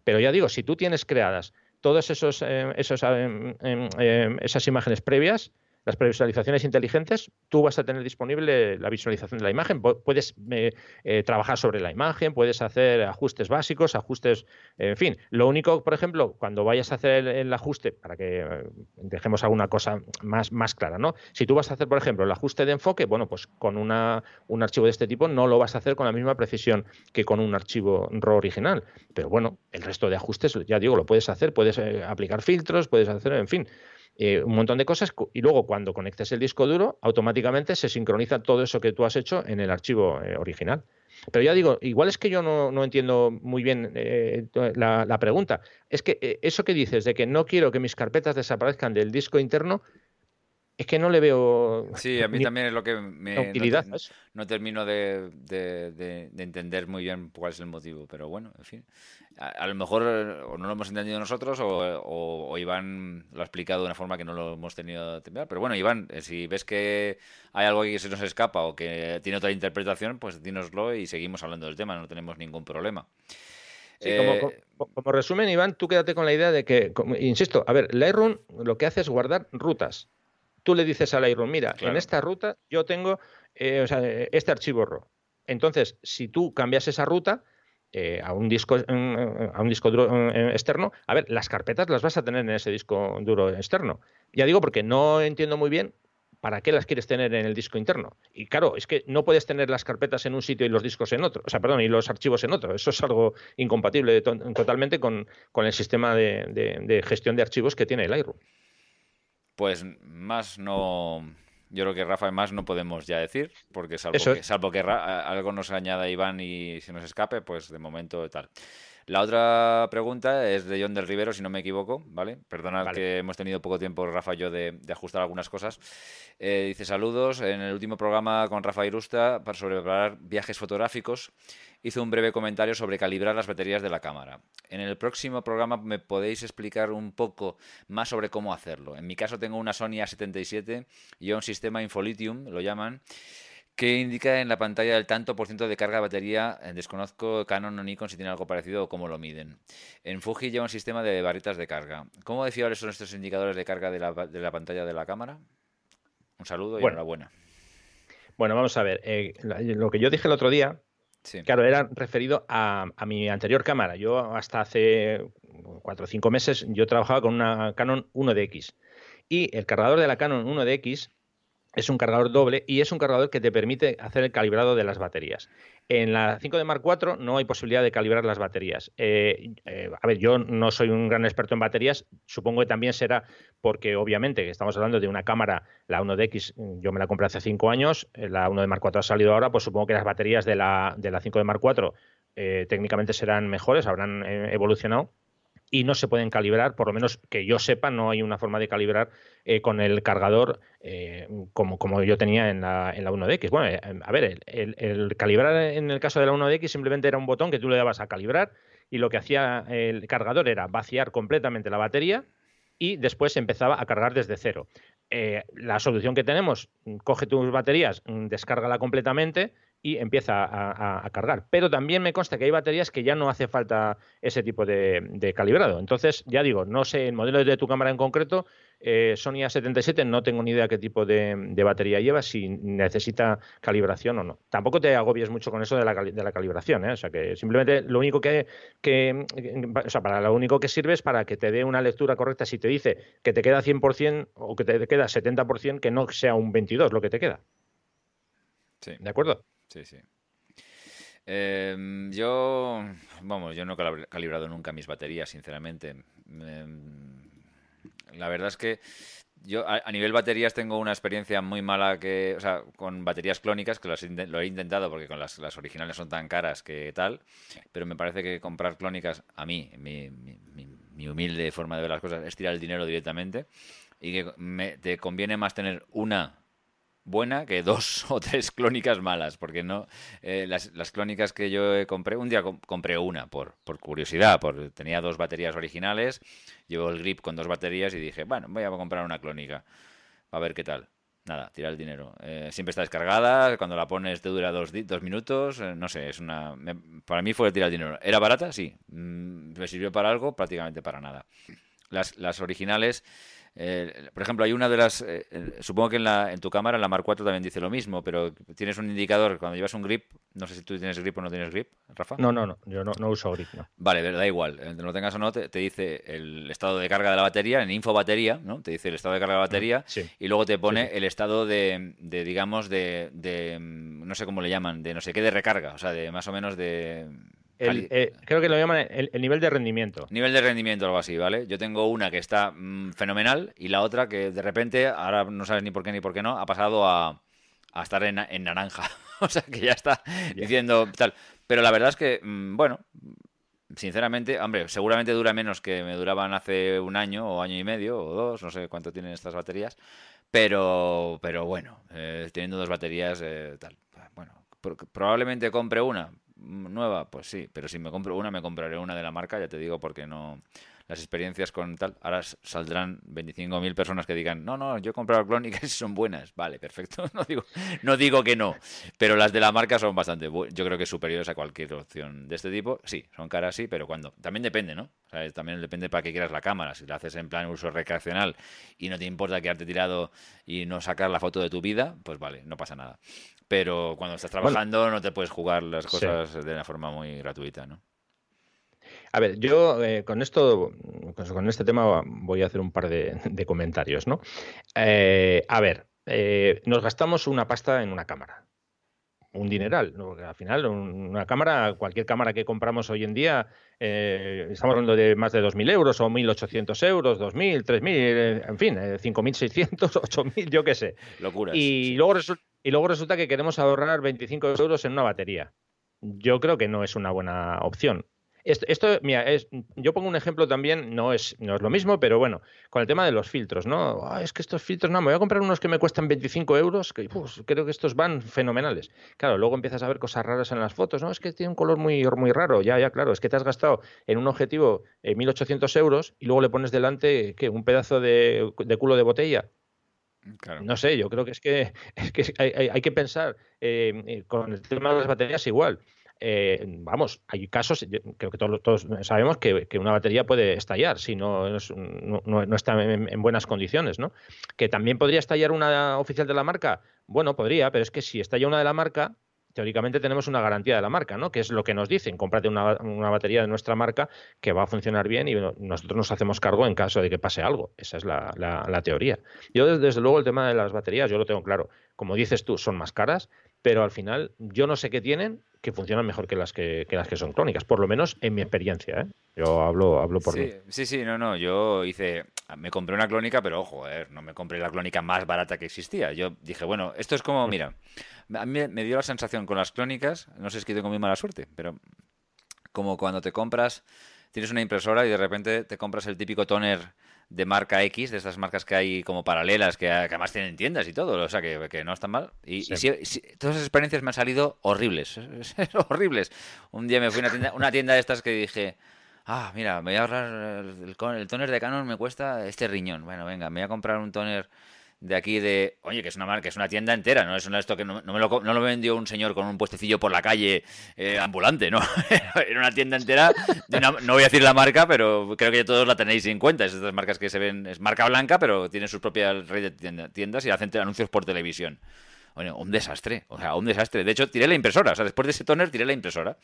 Pero ya digo, si tú tienes creadas todas esos, eh, esos, eh, eh, esas imágenes previas, las previsualizaciones inteligentes, tú vas a tener disponible la visualización de la imagen. Puedes eh, eh, trabajar sobre la imagen, puedes hacer ajustes básicos, ajustes, en fin. Lo único, por ejemplo, cuando vayas a hacer el, ajuste, para que eh, dejemos alguna cosa más, más clara, ¿no? Si tú vas a hacer, por ejemplo, el ajuste de enfoque, bueno, pues con una, un archivo de este tipo no lo vas a hacer con la misma precisión que con un archivo RAW original. Pero bueno, el resto de ajustes, ya digo, lo puedes hacer, puedes aplicar filtros, puedes hacer, en fin. Eh, un montón de cosas y luego cuando conectes el disco duro, automáticamente se sincroniza todo eso que tú has hecho en el archivo eh, original. Pero ya digo, igual es que yo no, entiendo muy bien eh, la, pregunta. Es que eso que dices de que no quiero que mis carpetas desaparezcan del disco interno, es que no le veo. Sí, a mí también es lo que me. Utilidad, no, termino de, entender muy bien cuál es el motivo, pero bueno, en fin. A, lo mejor o no lo hemos entendido nosotros o, Iván lo ha explicado de una forma que no lo hemos tenido entender. Pero bueno, Iván, eh, si ves que hay algo que se nos escapa o que tiene otra interpretación, pues dínoslo y seguimos hablando del tema, no tenemos ningún problema. como, eh, como, resumen, Iván, tú quédate con la idea de que, insisto, a ver, Lightroom lo que hace es guardar rutas tú le dices a Lightroom, mira, en esta ruta yo tengo eh, o sea, este archivo RAW. Entonces, si tú cambias esa ruta, eh, a un disco a un disco duro externo, a ver, las carpetas las vas a tener en ese disco duro externo. Ya digo porque no entiendo muy bien ¿para qué las quieres tener en el disco interno? Y claro, es que no puedes tener las carpetas en un sitio y los discos en otro, o sea, perdón, y los archivos en otro. Eso es algo incompatible totalmente con, el sistema de, gestión de archivos que tiene el Lightroom. Pues más no. Yo creo que Rafa más no podemos ya decir, porque salvo que, salvo que algo nos añada Iván y se nos escape, pues de momento tal. La otra pregunta es de John del Rivero, si no me equivoco, ¿vale? Perdonad que hemos tenido poco tiempo, Rafa y yo, de, ajustar algunas cosas. Eh, dice saludos. En el último programa con Rafa Irusta, para sobre preparar viajes fotográficos, hizo un breve comentario sobre calibrar las baterías de la cámara. En el próximo programa me podéis explicar un poco más sobre cómo hacerlo. En mi caso tengo una Sony A77 y un sistema Infolitium, lo llaman, ¿Qué indica en la pantalla el tanto por ciento de carga de batería. Eh, desconozco Canon o Nikon si tiene algo parecido o cómo lo miden. En Fuji lleva un sistema de barritas de carga. ¿Cómo de fiables son estos indicadores de carga de la, pantalla de la cámara? Un saludo y enhorabuena. Bueno, vamos a ver. Eh, lo que yo dije el otro día, claro, era referido a, a, mi anterior cámara. Yo hasta hace cuatro o cinco meses yo trabajaba con una Canon 1DX. Y el cargador de la Canon 1DX es un cargador doble y es un cargador que te permite hacer el calibrado de las baterías. En la 5 de Mark IV no hay posibilidad de calibrar las baterías. Eh, eh, a ver, yo no soy un gran experto en baterías, supongo que también será porque obviamente estamos hablando de una cámara, la 1DX, yo me la compré hace 5 años, eh, la 1 de Mark IV ha salido ahora, pues supongo que las baterías de la, de la 5 de Mark IV técnicamente serán mejores, habrán evolucionado y no se pueden calibrar, por lo menos que yo sepa, no hay una forma de calibrar eh, con el cargador eh, como, como yo tenía en la, en la 1DX. Bueno, eh, a ver, el, calibrar en el caso de la 1DX simplemente era un botón que tú le dabas a calibrar y lo que hacía el cargador era vaciar completamente la batería y después empezaba a cargar desde cero. la solución que tenemos, coge tus baterías, descárgala completamente y empieza a, cargar. Pero también me consta que hay baterías que ya no hace falta ese tipo de, calibrado. Entonces, ya digo, no sé el modelo de tu cámara en concreto, eh, Sony A77, no tengo ni idea qué tipo de, batería lleva, si necesita calibración o no. Tampoco te agobies mucho con eso de la, de la calibración, ¿eh? o sea que simplemente lo único que, que, o sea, para lo único que sirve es para que te dé una lectura correcta. Si te dice que te queda 100% o que te queda 70%, que no sea un 22 lo que te queda. Sí. ¿De acuerdo? Sí, sí. Em, yo, vamos, yo no he calibrado nunca mis baterías, sinceramente. Em, la verdad es que yo a, nivel baterías tengo una experiencia muy mala que, o sea, con baterías clónicas, que lo he intentado porque con las, originales son tan caras que tal, pero me parece que comprar clónicas, a mí, mi, mi, humilde forma de ver las cosas, es tirar el dinero directamente y que me, te conviene más tener una buena que dos o tres clónicas malas, porque no eh, las, las, clónicas que yo compré, un día compré una por, por curiosidad, porque tenía dos baterías originales, llevo el grip con dos baterías y dije, bueno, voy a comprar una clónica, a ver qué tal. Nada, tira el dinero. Eh, siempre está descargada, cuando la pones te dura dos, dos minutos, eh, no sé, es una... para mí fue tirar el dinero. ¿Era barata? Sí. Mm, ¿Me sirvió para algo? Prácticamente para nada. Las, las originales eh, por ejemplo, hay una de las. Eh, supongo que en, la, en tu cámara, en la Mark 4 también dice lo mismo, pero tienes un indicador cuando llevas un grip. No sé si tú tienes grip o no tienes grip, Rafa. No, no, no. Yo no, uso grip. No. Vale, da igual. Eh, no lo tengas o no, te, dice el estado de carga de la batería. En info batería, ¿no? Te dice el estado de carga de la batería. Y luego te pone el estado de, de digamos, de, de. No sé cómo le llaman, de no sé qué, de recarga. O sea, de más o menos de eh, creo que lo llaman el, nivel de rendimiento. Nivel de rendimiento, algo así, ¿vale? Yo tengo una que está mm, fenomenal y la otra que de repente, ahora no sabes ni por qué ni por qué no, ha pasado a, estar en, naranja. o sea, que ya está diciendo tal. Pero la verdad es que, mm, bueno, sinceramente, hombre, seguramente dura menos que me duraban hace un año o año y medio o dos, no sé cuánto tienen estas baterías. Pero, pero bueno, eh, teniendo dos baterías, eh, tal. Bueno, probablemente compre una nueva, pues sí, pero si me compro una, me compraré una de la marca, ya te digo, porque no. Las experiencias con tal. Ahora saldrán 25.000 personas que digan, no, no, yo he comprado clónicas y son buenas. Vale, perfecto. No digo, no digo que no, pero las de la marca son bastante, yo creo que superiores a cualquier opción de este tipo. Sí, son caras, sí, pero cuando. También depende, ¿no? también depende para qué quieras la cámara. Si la haces en plan uso recreacional y no te importa quedarte tirado y no sacar la foto de tu vida, pues vale, no pasa nada. Pero cuando estás trabajando no te puedes jugar las cosas de una forma muy gratuita, ¿no? A ver, yo eh, con esto, con este tema voy a hacer un par de, comentarios, ¿no? Eh, a ver, eh, nos gastamos una pasta en una cámara. Un dineral, ¿no? al final una cámara, cualquier cámara que compramos hoy en día, estamos hablando de más de 2.000 euros o 1.800 euros, 2.000, 3.000, en fin, 5.600, 8.000, yo qué sé. Locuras. Y, luego y luego resulta que queremos ahorrar 25 euros en una batería. Yo creo que no es una buena opción. Esto, mira, es, yo pongo un ejemplo también, no es, no es lo mismo, pero bueno, con el tema de los filtros, ¿no? Ah, es que estos filtros, no, me voy a comprar unos que me cuestan 25 euros, que creo que estos van fenomenales. Claro, luego empiezas a ver cosas raras en las fotos, ¿no? Es que tiene un color muy, muy raro, ya, ya, claro, es que te has gastado en un objetivo 1.800 eh, euros y luego le pones delante, ¿qué? Un pedazo de, culo de botella. No sé, yo creo que es que, es que hay, que pensar eh, eh, con el tema de las baterías igual. Eh, vamos, hay casos, creo que todos, todos sabemos que, una batería puede estallar si no, no, está en, buenas condiciones, ¿no? Que también podría estallar una oficial de la marca. Bueno, podría, pero es que si estalla una de la marca, teóricamente tenemos una garantía de la marca, ¿no? Que es lo que nos dicen, cómprate una, batería de nuestra marca que va a funcionar bien y nosotros nos hacemos cargo en caso de que pase algo. Esa es la, teoría. Yo, desde, luego, el tema de las baterías, yo lo tengo claro. Como dices tú, son más caras, pero al final yo no sé qué tienen que funcionan mejor que las que, las que son crónicas, por lo menos en mi experiencia. ¿eh? Yo hablo, hablo por sí, mí. Sí, sí, no, no. Yo hice, me compré una clónica, pero ojo, no me compré la clónica más barata que existía. Yo dije, bueno, esto es como, mira, a mí me dio la sensación con las clónicas, no sé si es que tengo muy mala suerte, pero como cuando te compras, tienes una impresora y de repente te compras el típico toner de marca X, de estas marcas que hay como paralelas, que, además tienen tiendas y todo, o sea, que, no están mal. Y, todas esas experiencias me han salido horribles, horribles. Un día me fui a una tienda, una tienda de estas que dije, ah, mira, me voy a ahorrar el, el, toner de Canon, me cuesta este riñón. Bueno, venga, me voy a comprar un toner de aquí de, oye, que es una marca, es una tienda entera, no es esto que no, me lo, no lo vendió un señor con un puestecillo por la calle eh, ambulante, ¿no, era una tienda entera, no voy a decir la marca, pero creo que todos la tenéis en cuenta, es estas marcas que se ven, es marca blanca, pero tiene sus propias redes de tiendas y hacen anuncios por televisión. Bueno, un desastre, o sea, un desastre. De hecho, tiré la impresora, o sea, después de ese toner tiré la impresora.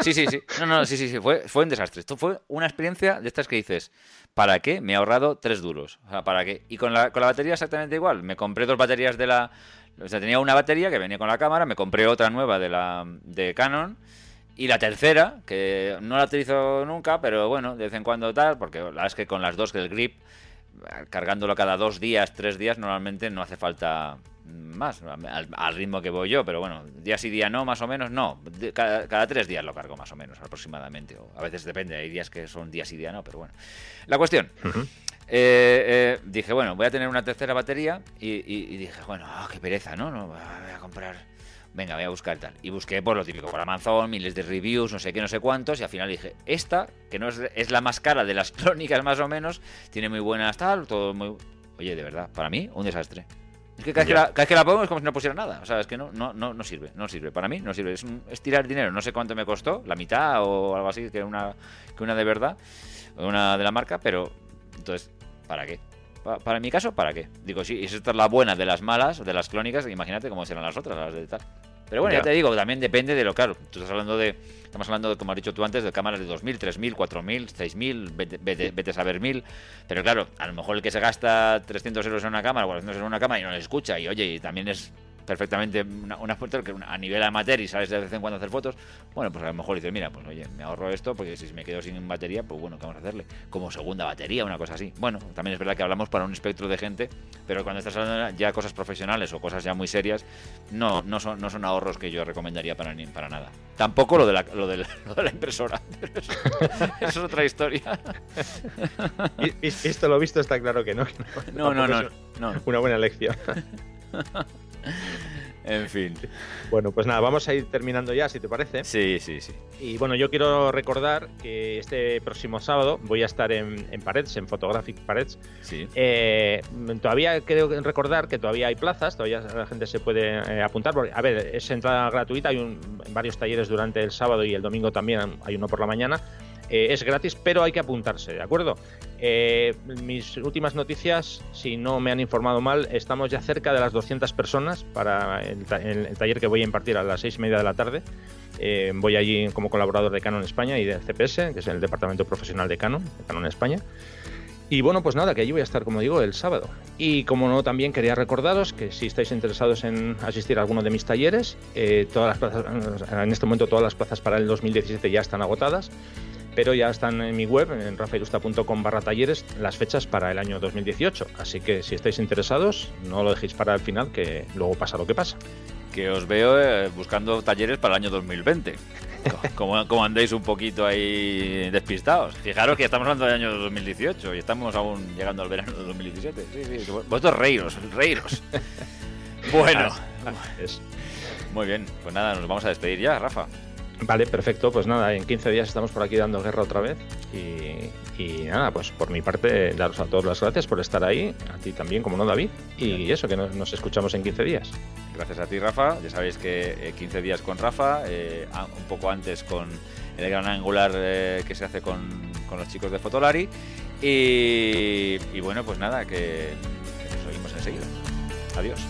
Sí, sí, sí. No, no, sí, sí, sí, fue, fue un desastre. Esto fue una experiencia de estas que dices, ¿para qué? Me he ahorrado tres duros. O sea, ¿para qué? Y con la, con la batería exactamente igual. Me compré dos baterías de la... O sea, tenía una batería que venía con la cámara, me compré otra nueva de la de Canon y la tercera, que no la utilizo nunca, pero bueno, de vez en cuando tal, porque la es que con las dos del grip, cargándolo cada dos días, tres días, normalmente no hace falta más, al, ritmo que voy yo, pero bueno, día sí, día no, más o menos, no. Cada, tres días lo cargo más o menos, aproximadamente. O a veces depende, hay días que son día sí, día no, pero bueno. La cuestión. Eh, eh, dije, bueno, voy a tener una tercera batería y, dije, bueno, ah, qué pereza, ¿no? ¿no? Voy a comprar venga, voy a buscar tal. Y busqué por lo típico, por Amazon, miles de reviews, no sé qué, no sé cuántos, y al final dije, esta, que no es, es la más cara de las crónicas más o menos, tiene muy buenas tal, todo muy... Oye, de verdad, para mí, un desastre. Es que cada, vez que, la, pongo es como si no pusiera nada. O sea, es que no, no, no, no sirve. No sirve. Para mí no sirve. Es, es, tirar dinero. No sé cuánto me costó. La mitad o algo así que una, que una de verdad. Una de la marca. Pero, entonces, ¿para qué? Para, mi caso, ¿para qué? Digo, si esta es la buena de las malas, de las clónicas, imagínate cómo serán las otras, las de tal. Pero bueno, ya. te digo, también depende de lo claro. Tú estás hablando de, estamos hablando, de, como has dicho tú antes, de cámaras de 2.000, 3.000, 4.000, 6.000, vete, vete, a saber 1.000. Pero claro, a lo mejor el que se gasta 300 euros en una cámara, 400 euros en una cámara y no le escucha, y oye, y también es perfectamente una, una foto que a nivel amateur y sabes de vez en cuando hacer fotos, bueno, pues a lo mejor dices, mira, pues oye, me ahorro esto porque si me quedo sin batería, pues bueno, ¿qué vamos a hacerle? Como segunda batería, una cosa así. Bueno, también es verdad que hablamos para un espectro de gente, pero cuando estás hablando ya cosas profesionales o cosas ya muy serias, no, no son, no son ahorros que yo recomendaría para, ni, para nada. Tampoco lo de la, lo de la, impresora. Eso, es otra historia. y, esto lo visto está claro que no. no, no, no, no. Una buena lección. En fin. Bueno, pues nada, vamos a ir terminando ya, si te parece. Sí, sí, sí. Y bueno, yo quiero recordar que este próximo sábado voy a estar en, en Parets, en Photographic Parets. Sí. Eh, todavía creo recordar que todavía hay plazas, todavía la gente se puede eh, apuntar. Porque, a ver, es entrada gratuita, hay un- varios talleres durante el sábado y el domingo también, hay uno por la mañana. Eh, es gratis, pero hay que apuntarse, ¿de acuerdo? Eh, mis últimas noticias, si no me han informado mal, estamos ya cerca de las 200 personas para el, ta- el- el taller que voy a impartir a las seis y media de la tarde. Eh, voy allí como colaborador de Canon España y del CPS, que es el departamento profesional de Canon, de España. Y bueno, pues nada, que allí voy a estar, como digo, el sábado. Y como no, también quería recordaros que si estáis interesados en asistir a alguno de mis talleres, eh, en este momento todas las plazas para el 2017 ya están agotadas, pero ya están en mi web, en rafaelusta.com barra talleres, las fechas para el año 2018. Así que si estáis interesados, no lo dejéis para el final, que luego pasa lo que pasa. Que os veo eh, buscando talleres para el año 2020. Co- Como, como andéis un poquito ahí despistados. Fijaros que estamos hablando del año 2018 y estamos aún llegando al verano de 2017. Sí, sí, vosotros reíros, reíros. Bueno, Es- muy bien. Pues nada, nos vamos a despedir ya, Rafa. Vale, perfecto. Pues nada, en 15 días estamos por aquí dando guerra otra vez. Y, y nada, pues por mi parte, daros a todos las gracias por estar ahí. A ti también, como no, David. Y eso, que nos, nos escuchamos en 15 días. Gracias a ti, Rafa. Ya sabéis que eh, 15 días con Rafa, eh, un poco antes con el gran angular eh, que se hace con, con los chicos de Fotolari. Y, y bueno, pues nada, que, que nos oímos enseguida. Adiós.